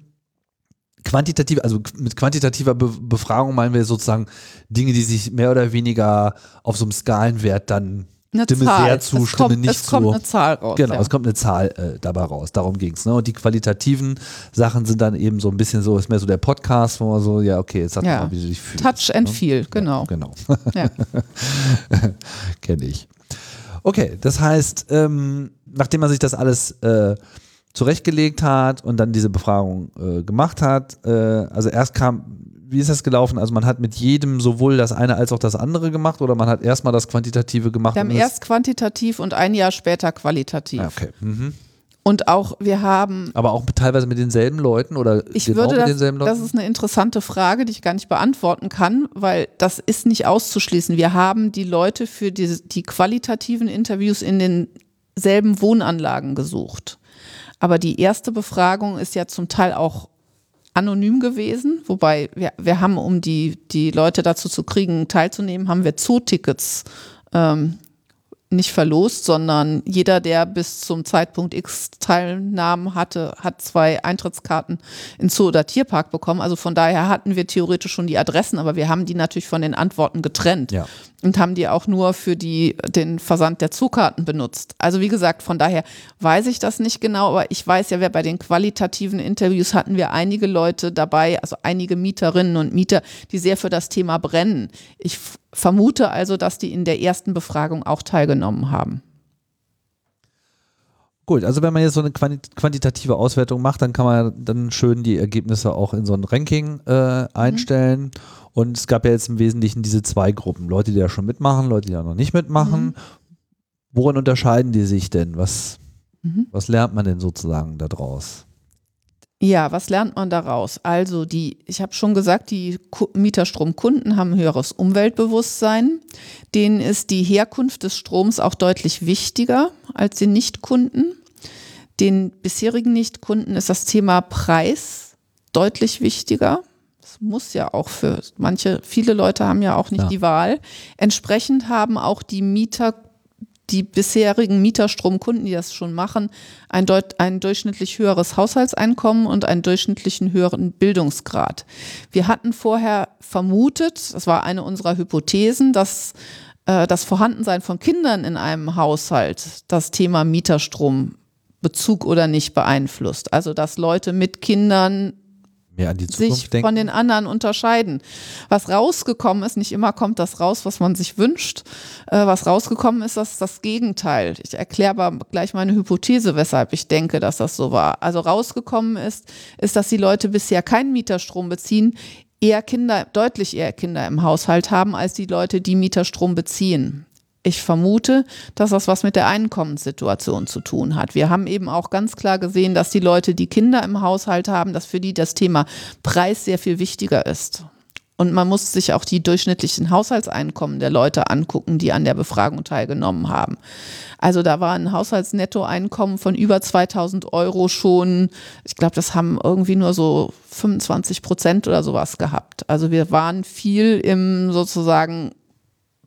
quantitativ, also mit quantitativer Be Befragung meinen wir sozusagen Dinge, die sich mehr oder weniger auf so einem Skalenwert dann eine Stimme Zahl. sehr zu, es Stimme kommt, nicht es kommt zu. eine Zahl raus. Genau, ja. es kommt eine Zahl äh, dabei raus. Darum ging's. Ne? Und die qualitativen Sachen sind dann eben so ein bisschen so, ist mehr so der Podcast, wo man so, ja, okay, jetzt sag Ja. mal, wie du dich fühlst. Touch and ne? Feel, genau. Ja, <laughs> genau. Ja. Kenne ich. Okay, das heißt, ähm, nachdem man sich das alles äh, zurechtgelegt hat und dann diese Befragung äh, gemacht hat, äh, also erst kam, wie ist das gelaufen? Also man hat mit jedem sowohl das eine als auch das andere gemacht oder man hat erstmal das Quantitative gemacht? Wir haben erst quantitativ und ein Jahr später qualitativ. Ah, okay. Mhm. Und auch, wir haben Aber auch teilweise mit denselben Leuten oder Ich genau würde mit das, denselben Leuten? das ist eine interessante Frage, die ich gar nicht beantworten kann, weil das ist nicht auszuschließen. Wir haben die Leute für die, die qualitativen Interviews in denselben Wohnanlagen gesucht. Aber die erste Befragung ist ja zum Teil auch anonym gewesen, wobei wir, wir haben, um die, die Leute dazu zu kriegen, teilzunehmen, haben wir Zootickets ähm, nicht verlost, sondern jeder, der bis zum Zeitpunkt X Teilnahmen hatte, hat zwei Eintrittskarten in Zoo oder Tierpark bekommen. Also von daher hatten wir theoretisch schon die Adressen, aber wir haben die natürlich von den Antworten getrennt Ja. Und haben die auch nur für die, den Versand der Zookarten benutzt. Also wie gesagt, von daher weiß ich das nicht genau, aber ich weiß ja, wer bei den qualitativen Interviews hatten wir einige Leute dabei, also einige Mieterinnen und Mieter, die sehr für das Thema brennen. Ich vermute also, dass die in der ersten Befragung auch teilgenommen haben. Gut, also wenn man jetzt so eine quanti- quantitative Auswertung macht, dann kann man dann schön die Ergebnisse auch in so ein Ranking äh, einstellen. Und es gab ja jetzt im Wesentlichen diese zwei Gruppen. Leute, die da schon mitmachen, Leute, die da noch nicht mitmachen. Worin unterscheiden die sich denn? Was, Mhm. was lernt man denn sozusagen daraus? Ja, was lernt man daraus? Also die, ich habe schon gesagt, die Ku- Mieterstromkunden haben ein höheres Umweltbewusstsein. Denen ist die Herkunft des Stroms auch deutlich wichtiger als den Nichtkunden. Den bisherigen Nichtkunden ist das Thema Preis deutlich wichtiger. Das muss ja auch für manche, viele Leute haben ja auch nicht Ja. die Wahl. Entsprechend haben auch die Mieter die bisherigen Mieterstromkunden, die das schon machen, ein, deut ein durchschnittlich höheres Haushaltseinkommen und einen durchschnittlichen höheren Bildungsgrad. Wir hatten vorher vermutet, das war eine unserer Hypothesen, dass äh, das Vorhandensein von Kindern in einem Haushalt das Thema Mieterstrombezug oder nicht beeinflusst. Also dass Leute mit Kindern sich denken? von den anderen unterscheiden. Was rausgekommen ist, nicht immer kommt das raus, was man sich wünscht. Äh, was rausgekommen ist, das ist das Gegenteil. Ich erkläre aber gleich meine Hypothese, weshalb ich denke, dass das so war. Also rausgekommen ist, ist, dass die Leute bisher keinen Mieterstrom beziehen, eher Kinder, deutlich eher Kinder im Haushalt haben, als die Leute, die Mieterstrom beziehen. Ich vermute, dass das was mit der Einkommenssituation zu tun hat. Wir haben eben auch ganz klar gesehen, dass die Leute, die Kinder im Haushalt haben, dass für die das Thema Preis sehr viel wichtiger ist. Und man muss sich auch die durchschnittlichen Haushaltseinkommen der Leute angucken, die an der Befragung teilgenommen haben. Also da war ein Haushaltsnettoeinkommen von über 2000 Euro schon, ich glaube, das haben irgendwie nur so 25 Prozent oder sowas gehabt. Also wir waren viel im sozusagen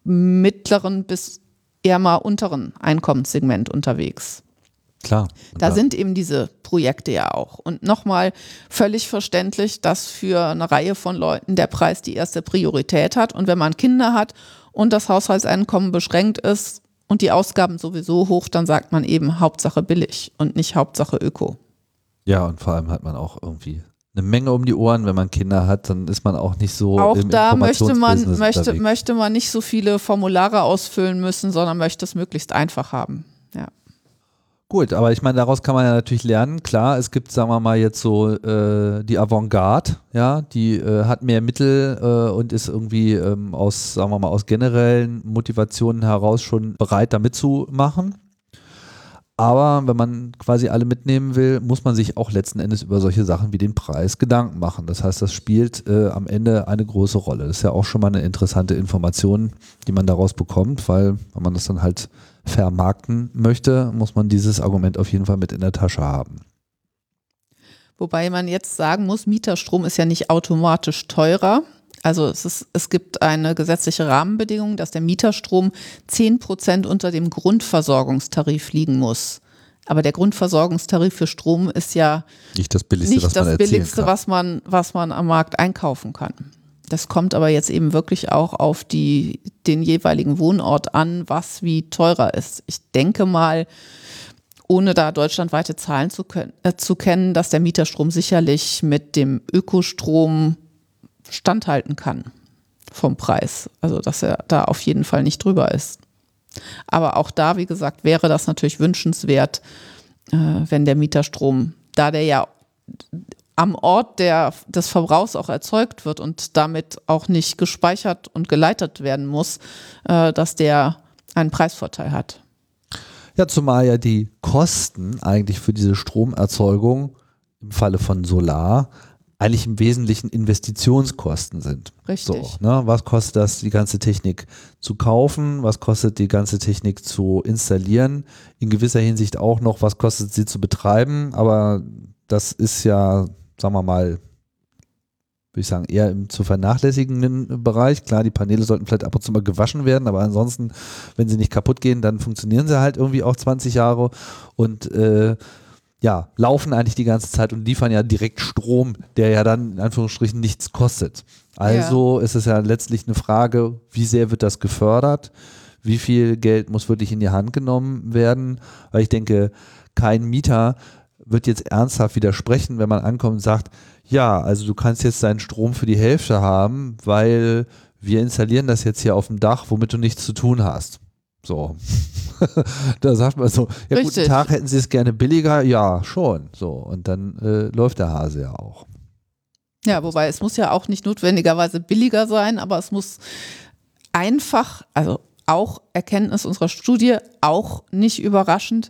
mittleren bis eher mal unteren Einkommenssegment unterwegs. Klar. Da klar. sind eben diese Projekte ja auch. Und nochmal völlig verständlich, dass für eine Reihe von Leuten der Preis die erste Priorität hat. Und wenn man Kinder hat und das Haushaltseinkommen beschränkt ist und die Ausgaben sowieso hoch, dann sagt man eben Hauptsache billig und nicht Hauptsache Öko. Ja, und vor allem hat man auch irgendwie eine Menge um die Ohren, wenn man Kinder hat, dann ist man auch nicht so Auch im da möchte man, möchte, möchte man nicht so viele Formulare ausfüllen müssen, sondern möchte es möglichst einfach haben. Ja. Gut, aber ich meine, daraus kann man ja natürlich lernen. Klar, es gibt, sagen wir mal, jetzt so äh, die Avantgarde, ja, die äh, hat mehr Mittel äh, und ist irgendwie ähm, aus, sagen wir mal, aus generellen Motivationen heraus schon bereit, da mitzumachen. Aber wenn man quasi alle mitnehmen will, muss man sich auch letzten Endes über solche Sachen wie den Preis Gedanken machen. Das heißt, das spielt äh, am Ende eine große Rolle. Das ist ja auch schon mal eine interessante Information, die man daraus bekommt, weil wenn man das dann halt vermarkten möchte, muss man dieses Argument auf jeden Fall mit in der Tasche haben. Wobei man jetzt sagen muss, Mieterstrom ist ja nicht automatisch teurer. Also es, ist, es gibt eine gesetzliche Rahmenbedingung, dass der Mieterstrom 10 Prozent unter dem Grundversorgungstarif liegen muss. Aber der Grundversorgungstarif für Strom ist ja Nicht das Billigste, nicht was man das erzählen Billigste, was man, was man am Markt einkaufen kann. Das kommt aber jetzt eben wirklich auch auf die, den jeweiligen Wohnort an, was wie teurer ist. Ich denke mal, ohne da deutschlandweite Zahlen zu, können, äh, zu kennen, dass der Mieterstrom sicherlich mit dem Ökostrom standhalten kann vom Preis. Also dass er da auf jeden Fall nicht drüber ist. Aber auch da, wie gesagt, wäre das natürlich wünschenswert, äh, wenn der Mieterstrom, da der ja am Ort der, des Verbrauchs auch erzeugt wird und damit auch nicht gespeichert und geleitet werden muss, äh, dass der einen Preisvorteil hat. Ja, zumal ja die Kosten eigentlich für diese Stromerzeugung im Falle von Solar eigentlich im Wesentlichen Investitionskosten sind. Richtig. So, ne? Was kostet das, die ganze Technik zu kaufen? Was kostet die ganze Technik zu installieren? In gewisser Hinsicht auch noch, was kostet sie zu betreiben? Aber das ist ja, sagen wir mal, würde ich sagen, eher im zu vernachlässigenden Bereich. Klar, die Paneele sollten vielleicht ab und zu mal gewaschen werden, aber ansonsten, wenn sie nicht kaputt gehen, dann funktionieren sie halt irgendwie auch 20 Jahre und äh, ja, laufen eigentlich die ganze Zeit und liefern ja direkt Strom, der ja dann in Anführungsstrichen nichts kostet. Also ist es ja letztlich eine Frage, wie sehr wird das gefördert? Wie viel Geld muss wirklich in die Hand genommen werden? Weil ich denke, kein Mieter wird jetzt ernsthaft widersprechen, wenn man ankommt und sagt, ja, also du kannst jetzt deinen Strom für die Hälfte haben, weil wir installieren das jetzt hier auf dem Dach, womit du nichts zu tun hast. So. <laughs> da sagt man so, ja guten Richtig. Tag, hätten Sie es gerne billiger? Ja, schon. So. Und dann äh, läuft der Hase ja auch. Ja, wobei es muss ja auch nicht notwendigerweise billiger sein, aber es muss einfach, also auch Erkenntnis unserer Studie, auch nicht überraschend,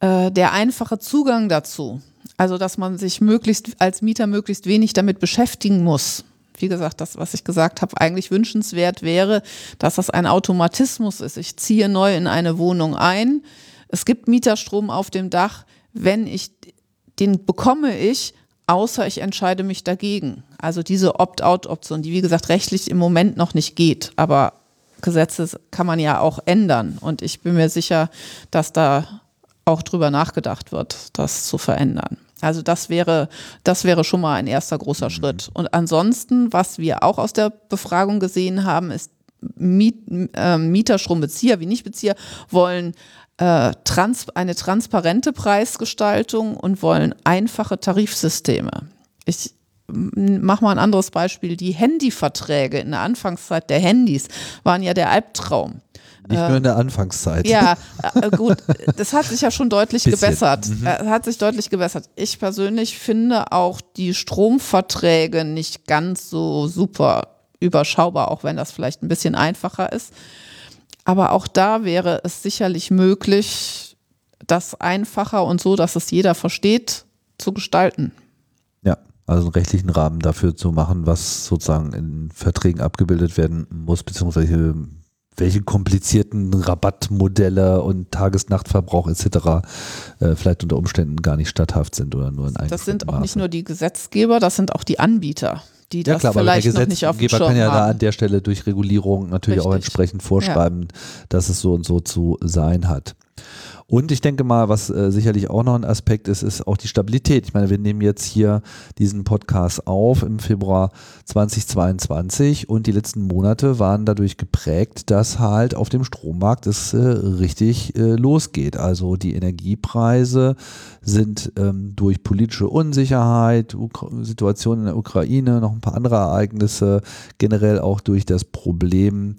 äh, der einfache Zugang dazu. Also, dass man sich möglichst als Mieter möglichst wenig damit beschäftigen muss. Wie gesagt, das, was ich gesagt habe, eigentlich wünschenswert wäre, dass das ein Automatismus ist. Ich ziehe neu in eine Wohnung ein. Es gibt Mieterstrom auf dem Dach. Wenn ich den bekomme ich, außer ich entscheide mich dagegen. Also diese Opt-out-Option, die wie gesagt rechtlich im Moment noch nicht geht, aber Gesetze kann man ja auch ändern. Und ich bin mir sicher, dass da auch drüber nachgedacht wird, das zu verändern. Also das wäre, das wäre schon mal ein erster großer Schritt. Und ansonsten, was wir auch aus der Befragung gesehen haben, ist Miet, äh, Mieterstrombezieher wie Nichtbezieher wollen äh, trans eine transparente Preisgestaltung und wollen einfache Tarifsysteme. Ich mach mal ein anderes Beispiel. Die Handyverträge in der Anfangszeit der Handys waren ja der Albtraum. Nicht nur in der Anfangszeit. Ja, <laughs> äh, gut, das hat sich ja schon deutlich Bisschen. gebessert. Äh, hat sich deutlich gebessert. Ich persönlich finde auch die Stromverträge nicht ganz so super überschaubar, auch wenn das vielleicht ein bisschen einfacher ist. Aber auch da wäre es sicherlich möglich, das einfacher und so, dass es jeder versteht, zu gestalten. Ja, also einen rechtlichen Rahmen dafür zu machen, was sozusagen in Verträgen abgebildet werden muss, beziehungsweise welche komplizierten Rabattmodelle und Tages-Nachtverbrauch etc. Äh, vielleicht unter Umständen gar nicht statthaft sind oder nur in einem Das sind auch nicht nur die Gesetzgeber, das sind auch die Anbieter, die ja das klar, vielleicht noch nicht auf dem Gesetzgeber Schirm kann ja da an haben. der Stelle durch Regulierung natürlich auch Richtig. entsprechend vorschreiben, dass es so und so zu sein hat. Und ich denke mal, was äh, sicherlich auch noch ein Aspekt ist, ist auch die Stabilität. Ich meine, wir nehmen jetzt hier diesen Podcast auf im Februar 2022 und die letzten Monate waren dadurch geprägt, dass halt auf dem Strommarkt es äh, richtig äh, losgeht. Also die Energiepreise sind ähm, durch politische Unsicherheit, Ukra Situation in der Ukraine, noch ein paar andere Ereignisse, generell auch durch das Problem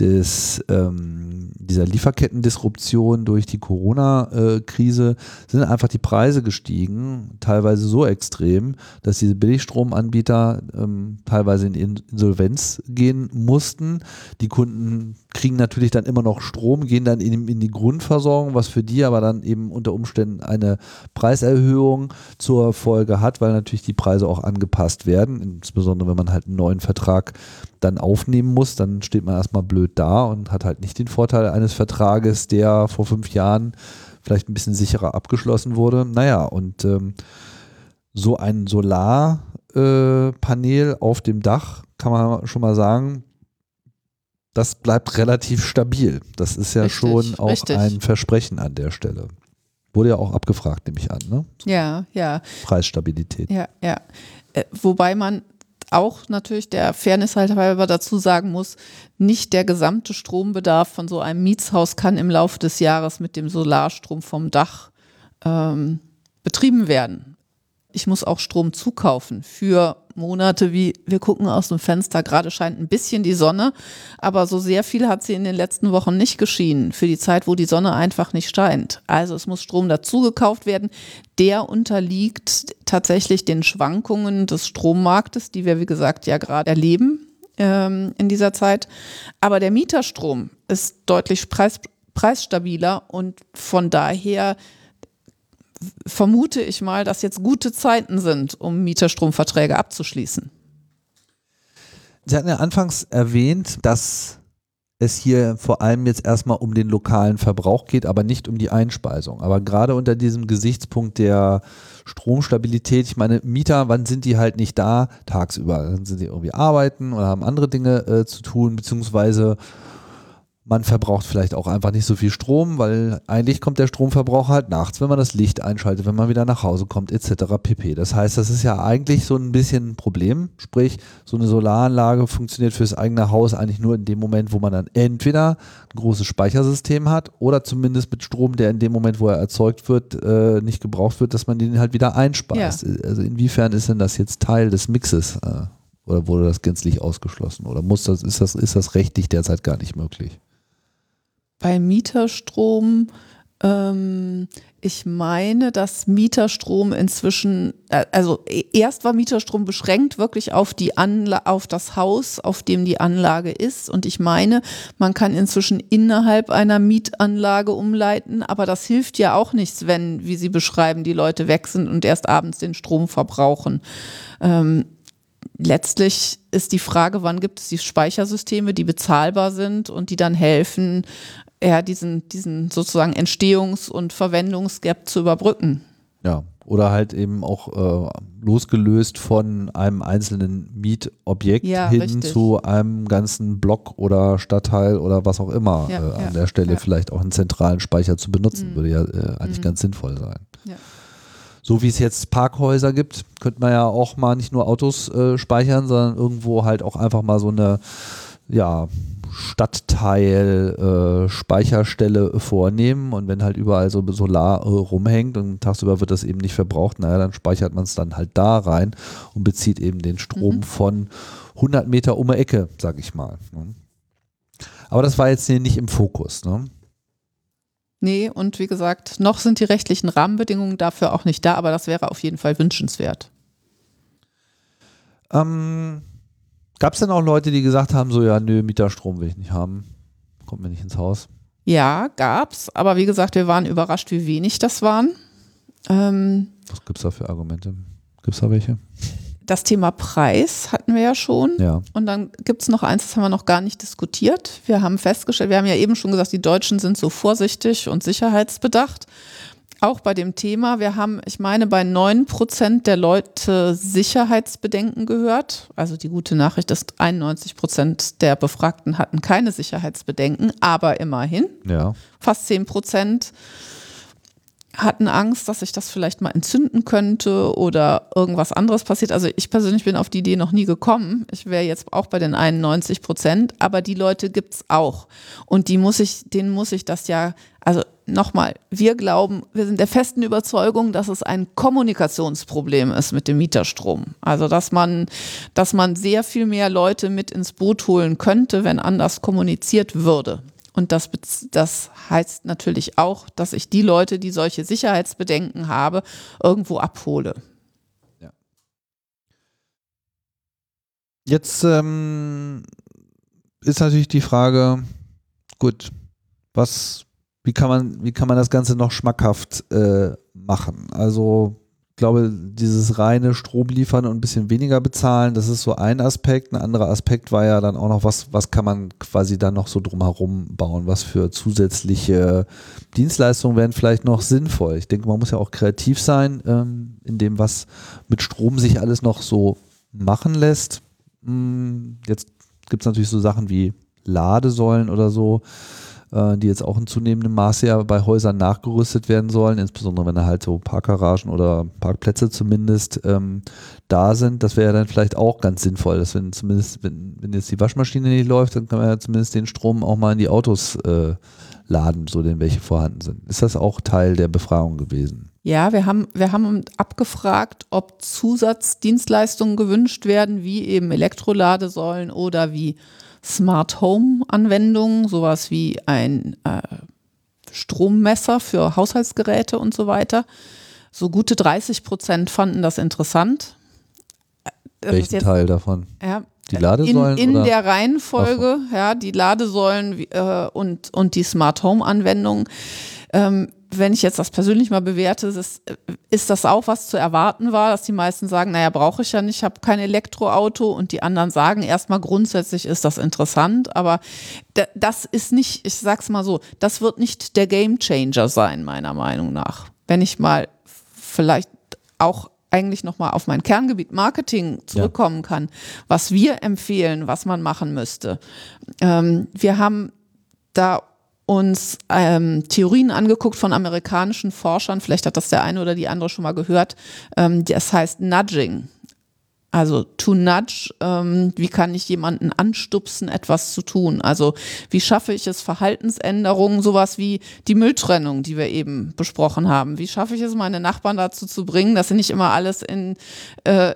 des, ähm, dieser Lieferkettendisruption durch die Corona-Krise sind einfach die Preise gestiegen, teilweise so extrem, dass diese Billigstromanbieter ähm, teilweise in Insolvenz gehen mussten. Die Kunden kriegen natürlich dann immer noch Strom, gehen dann in, in die Grundversorgung, was für die aber dann eben unter Umständen eine Preiserhöhung zur Folge hat, weil natürlich die Preise auch angepasst werden, insbesondere wenn man halt einen neuen Vertrag dann aufnehmen muss, dann steht man erstmal blöd da und hat halt nicht den Vorteil eines Vertrages, der vor fünf Jahren vielleicht ein bisschen sicherer abgeschlossen wurde. Naja, und ähm, so ein Solarpanel äh, auf dem Dach, kann man schon mal sagen, das bleibt relativ stabil. Das ist ja richtig, schon auch richtig. ein Versprechen an der Stelle. Wurde ja auch abgefragt, nehme ich an, ne? Ja, ja. Preisstabilität. Ja, ja. Äh, wobei man auch natürlich der Fairness halber dazu sagen muss, nicht der gesamte Strombedarf von so einem Mietshaus kann im Laufe des Jahres mit dem Solarstrom vom Dach ähm, betrieben werden ich muss auch Strom zukaufen für Monate wie wir gucken aus dem Fenster, gerade scheint ein bisschen die Sonne, aber so sehr viel hat sie in den letzten Wochen nicht geschienen für die Zeit, wo die Sonne einfach nicht scheint. Also es muss Strom dazu gekauft werden. Der unterliegt tatsächlich den Schwankungen des Strommarktes, die wir wie gesagt ja gerade erleben ähm, in dieser Zeit. Aber der Mieterstrom ist deutlich preis, preisstabiler und von daher vermute ich mal, dass jetzt gute Zeiten sind, um Mieterstromverträge abzuschließen. Sie hatten ja anfangs erwähnt, dass es hier vor allem jetzt erstmal um den lokalen Verbrauch geht, aber nicht um die Einspeisung. Aber gerade unter diesem Gesichtspunkt der Stromstabilität, ich meine, Mieter, wann sind die halt nicht da? Tagsüber. Dann sind sie irgendwie arbeiten oder haben andere Dinge äh, zu tun, beziehungsweise man verbraucht vielleicht auch einfach nicht so viel Strom, weil eigentlich kommt der Stromverbrauch halt nachts, wenn man das Licht einschaltet, wenn man wieder nach Hause kommt, etc. pp. Das heißt, das ist ja eigentlich so ein bisschen ein Problem. Sprich, so eine Solaranlage funktioniert fürs eigene Haus eigentlich nur in dem Moment, wo man dann entweder ein großes Speichersystem hat oder zumindest mit Strom, der in dem Moment, wo er erzeugt wird, äh, nicht gebraucht wird, dass man den halt wieder einspeist. Ja. Also inwiefern ist denn das jetzt Teil des Mixes? Äh, oder wurde das gänzlich ausgeschlossen? Oder muss das, ist das, ist das rechtlich derzeit gar nicht möglich? Bei Mieterstrom, ähm, ich meine, dass Mieterstrom inzwischen, äh, also e, erst war Mieterstrom beschränkt wirklich auf die Anla auf das Haus, auf dem die Anlage ist. Und ich meine, man kann inzwischen innerhalb einer Mietanlage umleiten, aber das hilft ja auch nichts, wenn, wie Sie beschreiben, die Leute weg sind und erst abends den Strom verbrauchen. Ähm, letztlich ist die Frage, wann gibt es die Speichersysteme, die bezahlbar sind und die dann helfen, ja, diesen, diesen sozusagen Entstehungs- und Verwendungsgap zu überbrücken. Ja, oder halt eben auch äh, losgelöst von einem einzelnen Mietobjekt ja, hin richtig. zu einem ganzen Block oder Stadtteil oder was auch immer ja, äh, an ja, der Stelle vielleicht auch einen zentralen Speicher zu benutzen, mhm. würde ja äh, eigentlich mhm. ganz sinnvoll sein. So wie es jetzt Parkhäuser gibt, könnte man ja auch mal nicht nur Autos äh, speichern, sondern irgendwo halt auch einfach mal so eine ja, Stadtteil äh, Speicherstelle vornehmen und wenn halt überall so Solar äh, rumhängt und tagsüber wird das eben nicht verbraucht, naja, dann speichert man es dann halt da rein und bezieht eben den Strom mhm. von 100 Meter um die Ecke, sag ich mal. Ne? Aber das war jetzt nicht im Fokus. Ne? Nee, und wie gesagt, noch sind die rechtlichen Rahmenbedingungen dafür auch nicht da, aber das wäre auf jeden Fall wünschenswert. Ähm, Gab es denn auch Leute, die gesagt haben, so ja, nö, Mieterstrom will ich nicht haben, kommt mir nicht ins Haus? Ja, gab's, aber wie gesagt, wir waren überrascht, wie wenig das waren. Ähm, Was gibt es da für Argumente? Gibt es da welche? Das Thema Preis hatten wir ja schon. Ja. Und dann gibt es noch eins, das haben wir noch gar nicht diskutiert. Wir haben festgestellt, wir haben ja eben schon gesagt, die Deutschen sind so vorsichtig und sicherheitsbedacht auch bei dem Thema. Wir haben, ich meine, bei 9 Prozent der Leute Sicherheitsbedenken gehört. Also die gute Nachricht ist, 91 Prozent der Befragten hatten keine Sicherheitsbedenken, aber immerhin. Ja. Fast 10 Prozent hatten Angst, dass sich das vielleicht mal entzünden könnte oder irgendwas anderes passiert. Also ich persönlich bin auf die Idee noch nie gekommen. Ich wäre jetzt auch bei den 91 Prozent, aber die Leute gibt's auch. Und die muss ich, denen muss ich das ja, also nochmal, wir glauben, wir sind der festen Überzeugung, dass es ein Kommunikationsproblem ist mit dem Mieterstrom. Also dass man, dass man sehr viel mehr Leute mit ins Boot holen könnte, wenn anders kommuniziert würde. Und das, das heißt natürlich auch, dass ich die Leute, die solche Sicherheitsbedenken habe, irgendwo abhole. Ja. Jetzt ähm, ist natürlich die Frage, gut, was, wie kann man, wie kann man das Ganze noch schmackhaft äh, machen? Also glaube, dieses reine Strom liefern und ein bisschen weniger bezahlen, das ist so ein Aspekt. Ein anderer Aspekt war ja dann auch noch, was, was kann man quasi dann noch so drumherum bauen? Was für zusätzliche Dienstleistungen wären vielleicht noch sinnvoll? Ich denke, man muss ja auch kreativ sein, ähm, in dem, was mit Strom sich alles noch so machen lässt. Hm, jetzt gibt es natürlich so Sachen wie Ladesäulen oder so äh, die jetzt auch in zunehmendem Maße ja bei Häusern nachgerüstet werden sollen, insbesondere wenn da halt so Parkgaragen oder Parkplätze zumindest ähm, da sind. Das wäre ja dann vielleicht auch ganz sinnvoll, dass wenn zumindest, wenn, wenn jetzt die Waschmaschine nicht läuft, dann kann man ja zumindest den Strom auch mal in die Autos äh, laden, so denn welche vorhanden sind. Ist das auch Teil der Befragung gewesen? Ja, wir haben, wir haben abgefragt, ob Zusatzdienstleistungen gewünscht werden, wie eben Elektroladesäulen oder wie Smart Home Anwendungen, sowas wie ein äh, Strommesser für Haushaltsgeräte und so weiter. So gute 30 Prozent fanden das interessant. Das Welchen jetzt, Teil davon? Ja, die Ladesäulen? In, in der Reihenfolge, ja, die Ladesäulen äh, und, und die Smart Home Anwendungen. Ähm, wenn ich jetzt das persönlich mal bewerte, ist, ist das auch, was zu erwarten war, dass die meisten sagen, naja, brauche ich ja nicht, ich habe kein Elektroauto und die anderen sagen, erstmal grundsätzlich ist das interessant, aber das ist nicht, ich sag's mal so, das wird nicht der Game Changer sein, meiner Meinung nach. Wenn ich mal vielleicht auch eigentlich nochmal auf mein Kerngebiet Marketing zurückkommen ja. kann, was wir empfehlen, was man machen müsste. Ähm, wir haben da uns ähm, Theorien angeguckt von amerikanischen Forschern, vielleicht hat das der eine oder die andere schon mal gehört, ähm, das heißt Nudging. Also to nudge, ähm, wie kann ich jemanden anstupsen, etwas zu tun? Also wie schaffe ich es, Verhaltensänderungen, sowas wie die Mülltrennung, die wir eben besprochen haben. Wie schaffe ich es, meine Nachbarn dazu zu bringen, dass sie nicht immer alles in, äh,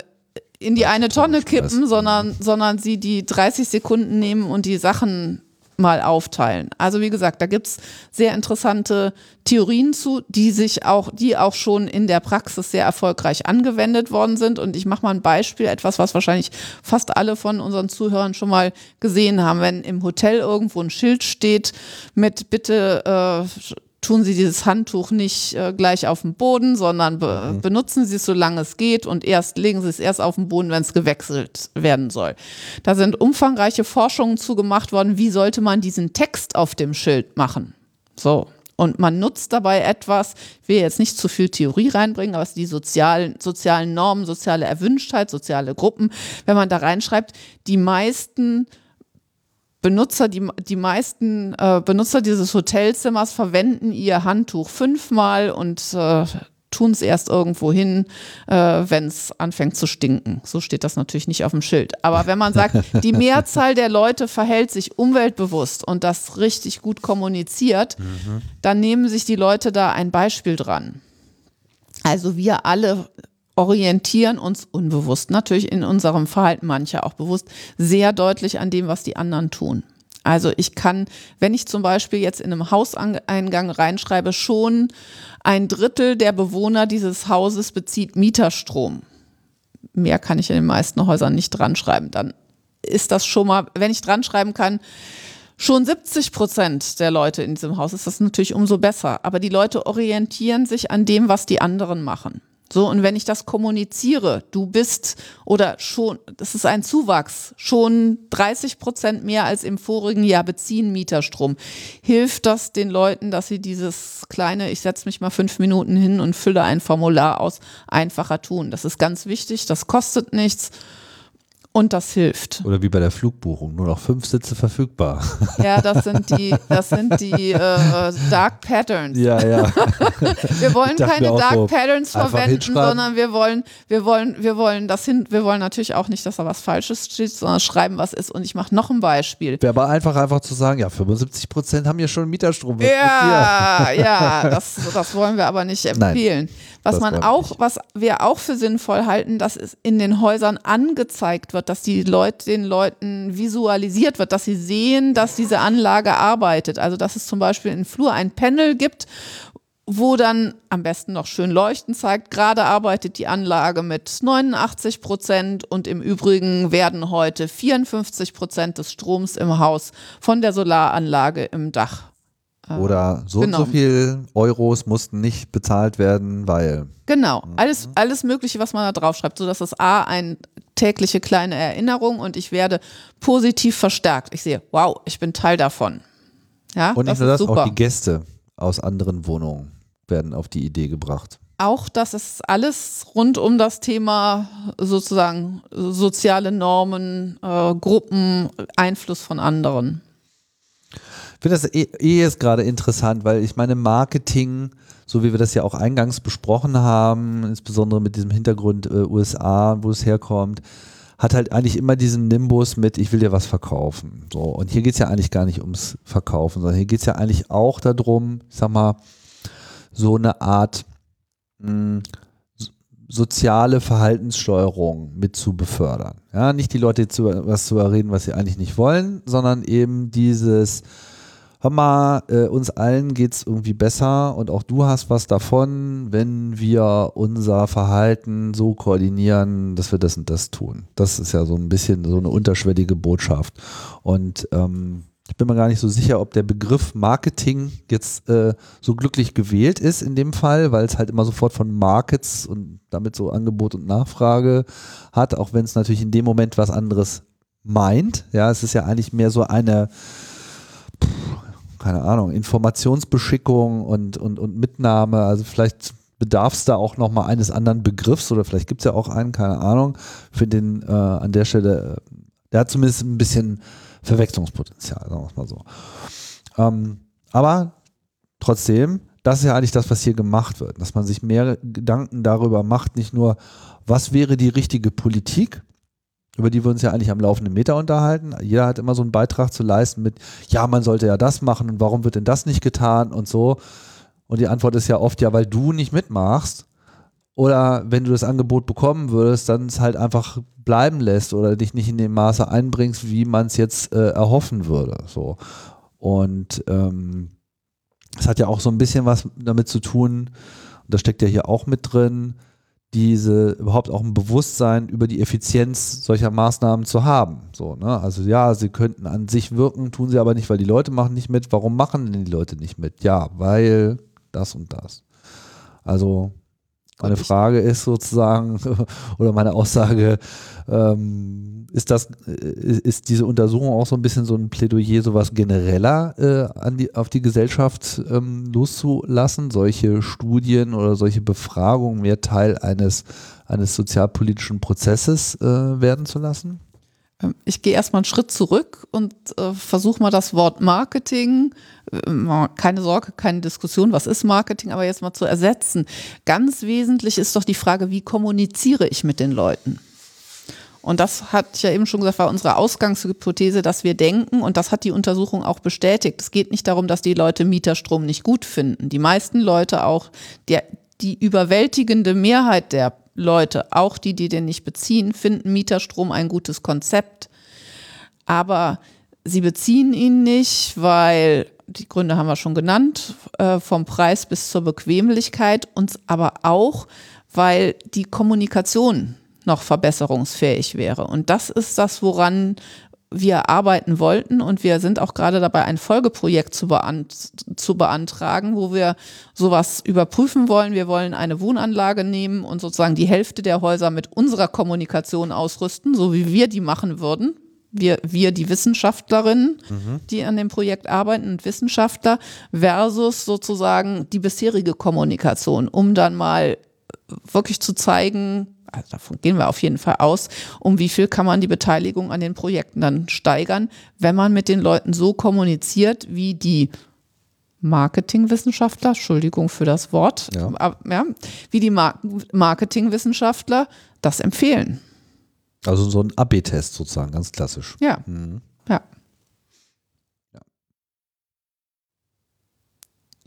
in die eine Tonne kippen, sondern, sondern sie die 30 Sekunden nehmen und die Sachen mal aufteilen. Also wie gesagt, da gibt's sehr interessante Theorien zu, die sich auch, die auch schon in der Praxis sehr erfolgreich angewendet worden sind. Und ich mache mal ein Beispiel, etwas, was wahrscheinlich fast alle von unseren Zuhörern schon mal gesehen haben. Wenn im Hotel irgendwo ein Schild steht mit bitte äh, tun Sie dieses Handtuch nicht äh, gleich auf den Boden, sondern be mhm. benutzen Sie es, solange es geht und erst legen Sie es erst auf den Boden, wenn es gewechselt werden soll. Da sind umfangreiche Forschungen zu gemacht worden, wie sollte man diesen Text auf dem Schild machen. So. Und man nutzt dabei etwas, ich will jetzt nicht zu viel Theorie reinbringen, aber es die sozialen, sozialen Normen, soziale Erwünschtheit, soziale Gruppen. Wenn man da reinschreibt, die meisten Benutzer, die, die meisten äh, Benutzer dieses Hotelzimmers verwenden ihr Handtuch fünfmal und äh, tun es erst irgendwo hin, äh, wenn es anfängt zu stinken. So steht das natürlich nicht auf dem Schild. Aber wenn man sagt, <laughs> die Mehrzahl der Leute verhält sich umweltbewusst und das richtig gut kommuniziert, mhm. dann nehmen sich die Leute da ein Beispiel dran. Also wir alle orientieren uns unbewusst, natürlich in unserem Verhalten mancher auch bewusst, sehr deutlich an dem, was die anderen tun. Also ich kann, wenn ich zum Beispiel jetzt in einem Hauseingang reinschreibe, schon ein Drittel der Bewohner dieses Hauses bezieht Mieterstrom. Mehr kann ich in den meisten Häusern nicht dran schreiben. Dann ist das schon mal, wenn ich dran schreiben kann, schon 70 Prozent der Leute in diesem Haus ist das natürlich umso besser. Aber die Leute orientieren sich an dem, was die anderen machen. So, und wenn ich das kommuniziere, du bist oder schon, das ist ein Zuwachs, schon 30 Prozent mehr als im vorigen Jahr beziehen Mieterstrom, hilft das den Leuten, dass sie dieses kleine, ich setze mich mal fünf Minuten hin und fülle ein Formular aus, einfacher tun. Das ist ganz wichtig, das kostet nichts Und das hilft. Oder wie bei der Flugbuchung, nur noch fünf Sitze verfügbar. <laughs> Ja, das sind die, das sind die äh, Dark Patterns. Ja, ja. <laughs> wir wollen keine Dark so Patterns verwenden, sondern wir wollen, wir wollen, wir wollen das hin, wir wollen natürlich auch nicht, dass da was Falsches steht, sondern schreiben, was ist. Und ich mache noch ein Beispiel. Wäre aber einfach, einfach zu sagen, ja, 75 Prozent haben hier schon Mieterstrom. Ja, <laughs> ja, das, das wollen wir aber nicht empfehlen. Nein, was man auch, nicht. was wir auch für sinnvoll halten, dass es in den Häusern angezeigt wird, dass die Leute, den Leuten visualisiert wird, dass sie sehen, dass diese Anlage arbeitet. Also dass es zum Beispiel im Flur ein Panel gibt, wo dann am besten noch schön leuchten zeigt, gerade arbeitet die Anlage mit 89 Prozent und im Übrigen werden heute 54 Prozent des Stroms im Haus von der Solaranlage im Dach. Äh, Oder so genau. und so viel Euros mussten nicht bezahlt werden, weil. Genau, alles, alles Mögliche, was man da draufschreibt, sodass das A ein tägliche kleine Erinnerung und ich werde positiv verstärkt. Ich sehe, wow, ich bin Teil davon. Ja, und nicht nur das, super. auch die Gäste aus anderen Wohnungen werden auf die Idee gebracht. Auch das ist alles rund um das Thema sozusagen soziale Normen, äh, Gruppen, Einfluss von anderen. Ich finde das eh, eh jetzt gerade interessant, weil ich meine, Marketing, so wie wir das ja auch eingangs besprochen haben, insbesondere mit diesem Hintergrund äh, USA, wo es herkommt, hat halt eigentlich immer diesen Nimbus mit, ich will dir was verkaufen. So, und hier geht es ja eigentlich gar nicht ums Verkaufen, sondern hier geht es ja eigentlich auch darum, ich sag mal, so eine Art mh, hm, soziale Verhaltenssteuerung mit zu befördern. Ja, nicht die Leute zu was zu überreden, was sie eigentlich nicht wollen, sondern eben dieses hör mal, äh, uns allen geht es irgendwie besser und auch du hast was davon, wenn wir unser Verhalten so koordinieren, dass wir das und das tun. Das ist ja so ein bisschen so eine unterschwellige Botschaft. Und ähm, ich bin mir gar nicht so sicher, ob der Begriff Marketing jetzt äh, so glücklich gewählt ist in dem Fall, weil es halt immer sofort von Markets und damit so Angebot und Nachfrage hat, auch wenn es natürlich in dem Moment was anderes meint. Ja, es ist ja eigentlich mehr so eine keine Ahnung, Informationsbeschickung und, und, und Mitnahme. Also vielleicht bedarf es da auch nochmal eines anderen Begriffs oder vielleicht gibt es ja auch einen, keine Ahnung. Für den äh, an der Stelle, äh, der hat zumindest ein bisschen Verwechslungspotenzial, sagen wir es mal so. Ähm, aber trotzdem, das ist ja eigentlich das, was hier gemacht wird, dass man sich mehr Gedanken darüber macht, nicht nur, was wäre die richtige Politik, über die wir uns ja eigentlich am laufenden Meter unterhalten. Jeder hat immer so einen Beitrag zu leisten mit, ja, man sollte ja das machen und warum wird denn das nicht getan und so. Und die Antwort ist ja oft, ja, weil du nicht mitmachst. Oder wenn du das Angebot bekommen würdest, dann es halt einfach bleiben lässt oder dich nicht in dem Maße einbringst, wie man es jetzt äh, erhoffen würde. So. Und ähm, es hat ja auch so ein bisschen was damit zu tun, und das steckt ja hier auch mit drin, diese überhaupt auch ein Bewusstsein über die Effizienz solcher Maßnahmen zu haben. So, ne? Also ja, sie könnten an sich wirken, tun sie aber nicht, weil die Leute machen nicht mit. Warum machen denn die Leute nicht mit? Ja, weil das und das. Also meine Frage ist sozusagen, <laughs> oder meine Aussage, ähm, ist das, äh, ist diese Untersuchung auch so ein bisschen so ein Plädoyer, sowas genereller äh, an die, auf die Gesellschaft ähm, loszulassen, solche Studien oder solche Befragungen mehr Teil eines, eines sozialpolitischen Prozesses äh, werden zu lassen? Ähm, ich gehe erstmal einen Schritt zurück und äh, versuche mal das Wort Marketing, äh, keine Sorge, keine Diskussion, was ist Marketing, aber jetzt mal zu ersetzen. Ganz wesentlich ist doch die Frage, wie kommuniziere ich mit den Leuten? Und das hat ich ja eben schon gesagt, war unsere Ausgangshypothese, dass wir denken, und das hat die Untersuchung auch bestätigt. Es geht nicht darum, dass die Leute Mieterstrom nicht gut finden. Die meisten Leute auch, der, die überwältigende Mehrheit der Leute, auch die, die den nicht beziehen, finden Mieterstrom ein gutes Konzept. Aber sie beziehen ihn nicht, weil die Gründe haben wir schon genannt, äh, vom Preis bis zur Bequemlichkeit, uns aber auch, weil die Kommunikation noch verbesserungsfähig wäre. Und das ist das, woran wir arbeiten wollten und wir sind auch gerade dabei, ein Folgeprojekt zu, beant zu beantragen, wo wir sowas überprüfen wollen. Wir wollen eine Wohnanlage nehmen und sozusagen die Hälfte der Häuser mit unserer Kommunikation ausrüsten, so wie wir die machen würden. Wir, wir die Wissenschaftlerinnen, mhm. die an dem Projekt arbeiten und Wissenschaftler versus sozusagen die bisherige Kommunikation, um dann mal wirklich zu zeigen, also davon gehen wir auf jeden Fall aus, um wie viel kann man die Beteiligung an den Projekten dann steigern, wenn man mit den Leuten so kommuniziert, wie die Marketingwissenschaftler, Entschuldigung für das Wort, Ja. aber, ja, wie die Mar Marketingwissenschaftler das empfehlen. Also so ein AB-Test sozusagen, ganz klassisch. Ja, Mhm. ja.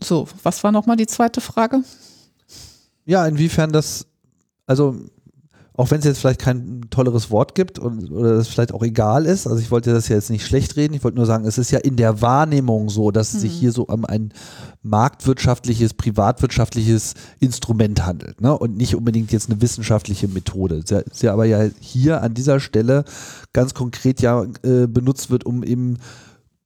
So, was war nochmal die zweite Frage? Ja, inwiefern das, also auch wenn es jetzt vielleicht kein tolleres Wort gibt und, oder es vielleicht auch egal ist, also ich wollte das ja jetzt nicht schlecht reden, ich wollte nur sagen, es ist ja in der Wahrnehmung so, dass es sich hier so um ein marktwirtschaftliches, privatwirtschaftliches Instrument handelt ne? und nicht unbedingt jetzt eine wissenschaftliche Methode. Es ist ja, ist ja aber ja hier an dieser Stelle ganz konkret ja äh, benutzt wird, um eben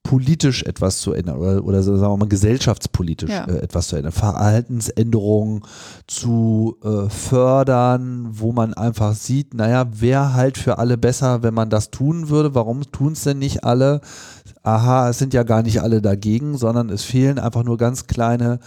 politisch etwas zu ändern oder, oder sagen wir mal gesellschaftspolitisch Ja. äh, etwas zu ändern. Verhaltensänderungen zu äh, fördern, wo man einfach sieht, naja, wäre halt für alle besser, wenn man das tun würde. Warum tun es denn nicht alle? Aha, es sind ja gar nicht alle dagegen, sondern es fehlen einfach nur ganz kleine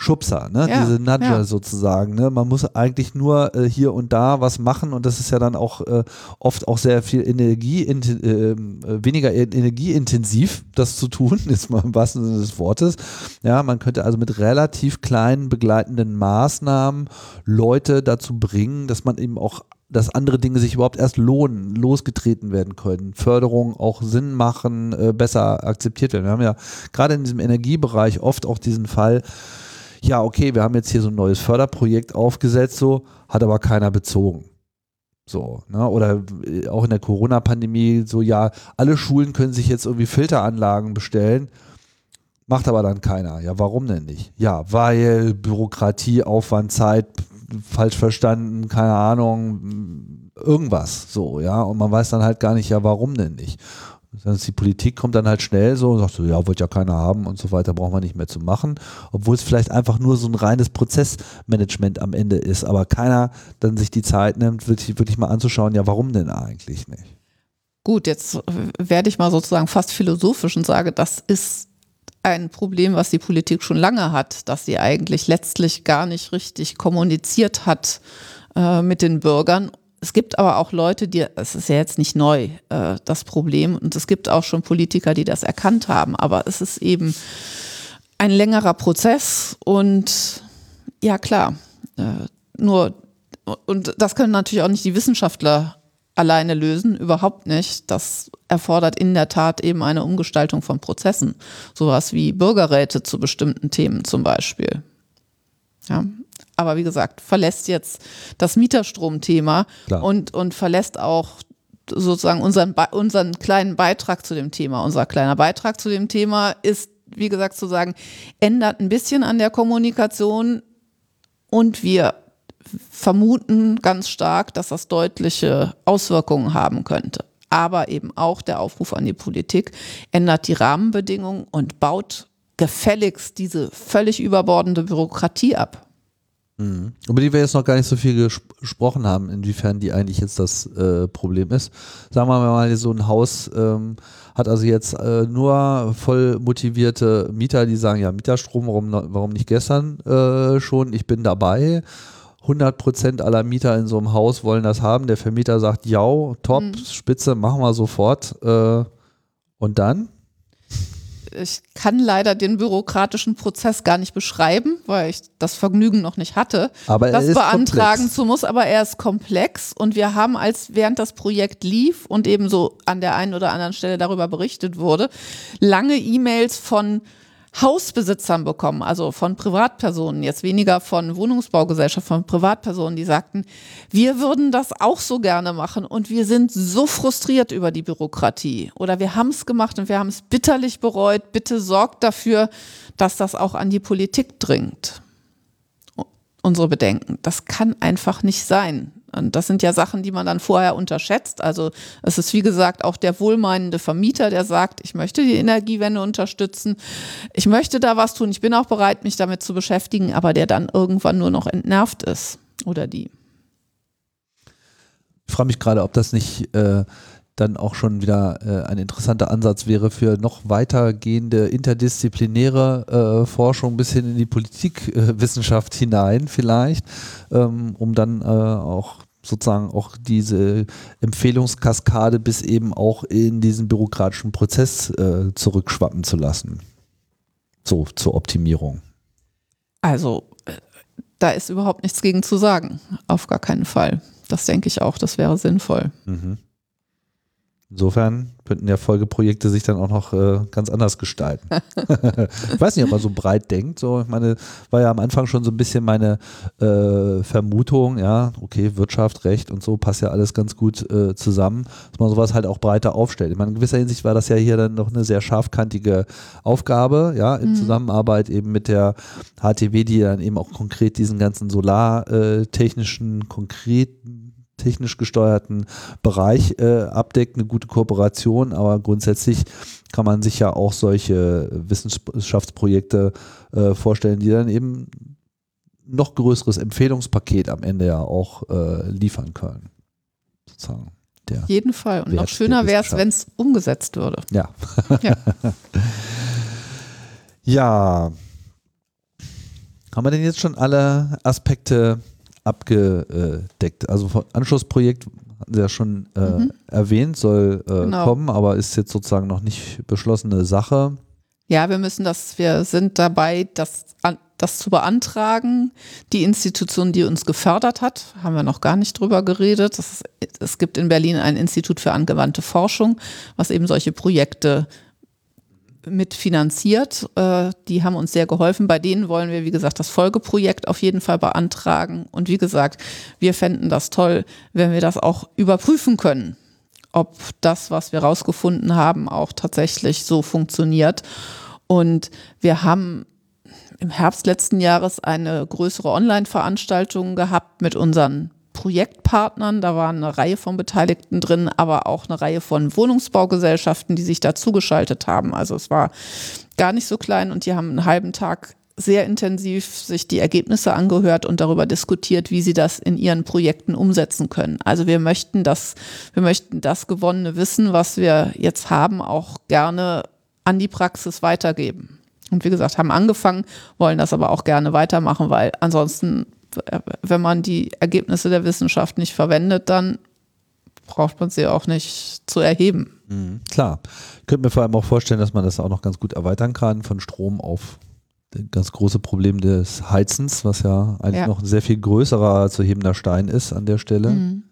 Schubser, ne? Ja, diese Nudger ja. sozusagen. Ne? Man muss eigentlich nur äh, hier und da was machen und das ist ja dann auch äh, oft auch sehr viel Energie, äh, weniger e- energieintensiv, das zu tun, <laughs> ist mal im wahrsten Sinne des Wortes. Ja, man könnte also mit relativ kleinen begleitenden Maßnahmen Leute dazu bringen, dass man eben auch dass andere Dinge sich überhaupt erst lohnen, losgetreten werden können, Förderung auch Sinn machen, äh, besser akzeptiert werden. Wir haben ja gerade in diesem Energiebereich oft auch diesen Fall, ja, okay, wir haben jetzt hier so ein neues Förderprojekt aufgesetzt, so, hat aber keiner bezogen. So, ne? Oder äh, auch in der Corona-Pandemie, so, ja, alle Schulen können sich jetzt irgendwie Filteranlagen bestellen, macht aber dann keiner. Ja, warum denn nicht? Ja, weil Bürokratie, Aufwand, Zeit, falsch verstanden, keine Ahnung, irgendwas, so, ja, und man weiß dann halt gar nicht, ja, warum denn nicht? Die Politik kommt dann halt schnell so und sagt so, ja, wird ja keiner haben und so weiter, braucht man nicht mehr zu machen, obwohl es vielleicht einfach nur so ein reines Prozessmanagement am Ende ist, aber keiner dann sich die Zeit nimmt, wirklich, wirklich mal anzuschauen, ja, warum denn eigentlich nicht? Gut, jetzt werde ich mal sozusagen fast philosophisch und sage, das ist ein Problem, was die Politik schon lange hat, dass sie eigentlich letztlich gar nicht richtig kommuniziert hat äh, mit den Bürgern. Es gibt aber auch Leute, die, es ist ja jetzt nicht neu, äh, das Problem, und es gibt auch schon Politiker, die das erkannt haben, aber es ist eben ein längerer Prozess und ja klar, äh, nur, und das können natürlich auch nicht die Wissenschaftler alleine lösen, überhaupt nicht. Das erfordert in der Tat eben eine Umgestaltung von Prozessen. Sowas wie Bürgerräte zu bestimmten Themen zum Beispiel. Ja. Aber wie gesagt, verlässt jetzt das Mieterstromthema und, und verlässt auch sozusagen unseren, unseren kleinen Beitrag zu dem Thema. Unser kleiner Beitrag zu dem Thema ist, wie gesagt, zu sagen, ändert ein bisschen an der Kommunikation und wir vermuten ganz stark, dass das deutliche Auswirkungen haben könnte. Aber eben auch der Aufruf an die Politik ändert die Rahmenbedingungen und baut gefälligst diese völlig überbordende Bürokratie ab. Über die wir jetzt noch gar nicht so viel ges gesprochen haben, inwiefern die eigentlich jetzt das äh, Problem ist. Sagen wir mal, so ein Haus ähm, hat also jetzt äh, nur voll motivierte Mieter, die sagen, ja, Mieterstrom, warum, warum nicht gestern äh, schon? Ich bin dabei. 100 Prozent aller Mieter in so einem Haus wollen das haben. Der Vermieter sagt, ja, top, spitze, machen wir sofort. Äh, und dann? Ich kann leider den bürokratischen Prozess gar nicht beschreiben, weil ich das Vergnügen noch nicht hatte, Aber er das beantragen komplex. zu muss. Aber er ist komplex und wir haben, als während das Projekt lief und ebenso an der einen oder anderen Stelle darüber berichtet wurde, lange E-Mails von Hausbesitzern bekommen, also von Privatpersonen, jetzt weniger von Wohnungsbaugesellschaften, von Privatpersonen, die sagten, wir würden das auch so gerne machen und wir sind so frustriert über die Bürokratie oder wir haben es gemacht und wir haben es bitterlich bereut. Bitte sorgt dafür, dass das auch an die Politik dringt. Unsere Bedenken. Das kann einfach nicht sein. Und das sind ja Sachen, die man dann vorher unterschätzt. Also es ist wie gesagt auch der wohlmeinende Vermieter, der sagt, ich möchte die Energiewende unterstützen, ich möchte da was tun, ich bin auch bereit, mich damit zu beschäftigen, aber der dann irgendwann nur noch entnervt ist oder die. Ich frage mich gerade, ob das nicht äh, dann auch schon wieder äh, ein interessanter Ansatz wäre für noch weitergehende interdisziplinäre äh, Forschung bis hin in die Politikwissenschaft hinein vielleicht, ähm, um dann äh, auch sozusagen auch diese Empfehlungskaskade bis eben auch in diesen bürokratischen Prozess äh, zurückschwappen zu lassen. So zur Optimierung. Also äh, da ist überhaupt nichts gegen zu sagen. Auf gar keinen Fall. Das denke ich auch, das wäre sinnvoll. Mhm. Insofern könnten ja Folgeprojekte sich dann auch noch äh, ganz anders gestalten. <laughs> ich weiß nicht, ob man so breit denkt. So, ich meine, war ja am Anfang schon so ein bisschen meine äh, Vermutung, ja, okay, Wirtschaft, Recht und so passt ja alles ganz gut äh, zusammen, dass man sowas halt auch breiter aufstellt. Ich meine, in gewisser Hinsicht war das ja hier dann noch eine sehr scharfkantige Aufgabe, ja, in mhm. Zusammenarbeit eben mit der HTW, die dann eben auch konkret diesen ganzen solartechnischen, konkreten technisch gesteuerten Bereich äh, abdeckt, eine gute Kooperation, aber grundsätzlich kann man sich ja auch solche Wissenschaftsprojekte äh, vorstellen, die dann eben noch größeres Empfehlungspaket am Ende ja auch äh, liefern können. Sozusagen. Der jeden Fall. Und noch schöner wäre es, wenn es umgesetzt würde. Ja. Ja. <laughs> ja. Haben wir denn jetzt schon alle Aspekte abgedeckt. Also Anschlussprojekt hatten Sie ja schon äh, mhm. erwähnt, soll äh, genau. kommen, aber ist jetzt sozusagen noch nicht beschlossene Sache. Ja, wir müssen das, wir sind dabei, das, das zu beantragen. Die Institution, die uns gefördert hat, haben wir noch gar nicht drüber geredet. Ist, es gibt in Berlin ein Institut für angewandte Forschung, was eben solche Projekte mitfinanziert. Äh, die haben uns sehr geholfen. Bei denen wollen wir, wie gesagt, das Folgeprojekt auf jeden Fall beantragen. Und wie gesagt, wir fänden das toll, wenn wir das auch überprüfen können, ob das, was wir rausgefunden haben, auch tatsächlich so funktioniert. Und wir haben im Herbst letzten Jahres eine größere Online-Veranstaltung gehabt mit unseren Projektpartnern, da waren eine Reihe von Beteiligten drin, aber auch eine Reihe von Wohnungsbaugesellschaften, die sich dazugeschaltet haben. Also es war gar nicht so klein und die haben einen halben Tag sehr intensiv sich die Ergebnisse angehört und darüber diskutiert, wie sie das in ihren Projekten umsetzen können. Also wir möchten das, wir möchten das gewonnene Wissen, was wir jetzt haben, auch gerne an die Praxis weitergeben. Und wie gesagt, haben angefangen, wollen das aber auch gerne weitermachen, weil ansonsten wenn man die Ergebnisse der Wissenschaft nicht verwendet, dann braucht man sie auch nicht zu erheben. Mhm, klar. Ich könnte mir vor allem auch vorstellen, dass man das auch noch ganz gut erweitern kann von Strom auf das ganz große Problem des Heizens, was ja eigentlich ja. noch ein sehr viel größerer zu hebender Stein ist an der Stelle. Mhm.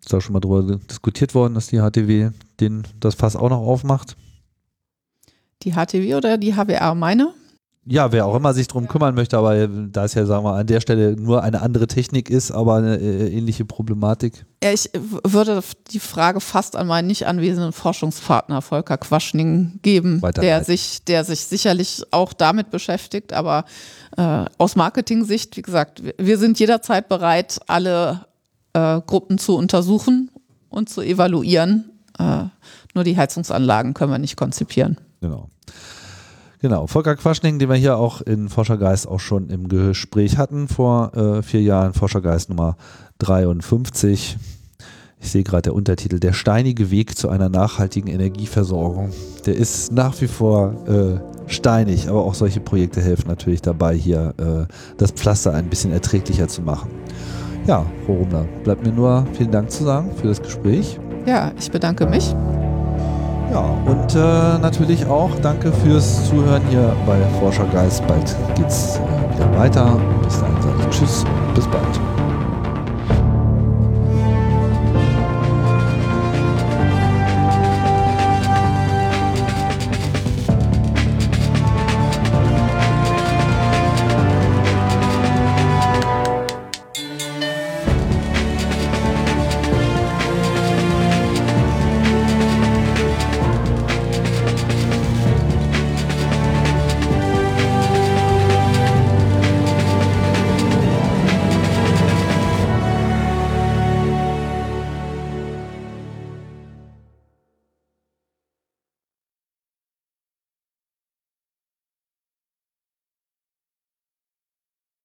Ist da schon mal darüber diskutiert worden, dass die HTW den, das Fass auch noch aufmacht? Die HTW oder die HWR meine? Ja, wer auch immer sich darum kümmern möchte, aber da es ja, sagen wir, an der Stelle nur eine andere Technik ist, aber eine äh, ähnliche Problematik. Ja, ich würde die Frage fast an meinen nicht anwesenden Forschungspartner Volker Quaschning geben, der sich, der sich sicherlich auch damit beschäftigt, aber äh, aus Marketing-Sicht, wie gesagt, wir sind jederzeit bereit, alle äh, Gruppen zu untersuchen und zu evaluieren. Äh, nur die Heizungsanlagen können wir nicht konzipieren. Genau. Genau, Volker Quaschning, den wir hier auch in Forschergeist auch schon im Gespräch hatten vor äh, vier Jahren, Forschergeist Nummer 53. Ich sehe gerade der Untertitel, der steinige Weg zu einer nachhaltigen Energieversorgung. Der ist nach wie vor äh, steinig, aber auch solche Projekte helfen natürlich dabei, hier äh, das Pflaster ein bisschen erträglicher zu machen. Ja, Frau Rumler, bleibt mir nur vielen Dank zu sagen für das Gespräch. Ja, ich bedanke mich. Ja, und äh, natürlich auch danke fürs Zuhören hier bei Forschergeist. Bald geht's äh, wieder weiter. Bis dahin sage ich Tschüss, bis bald.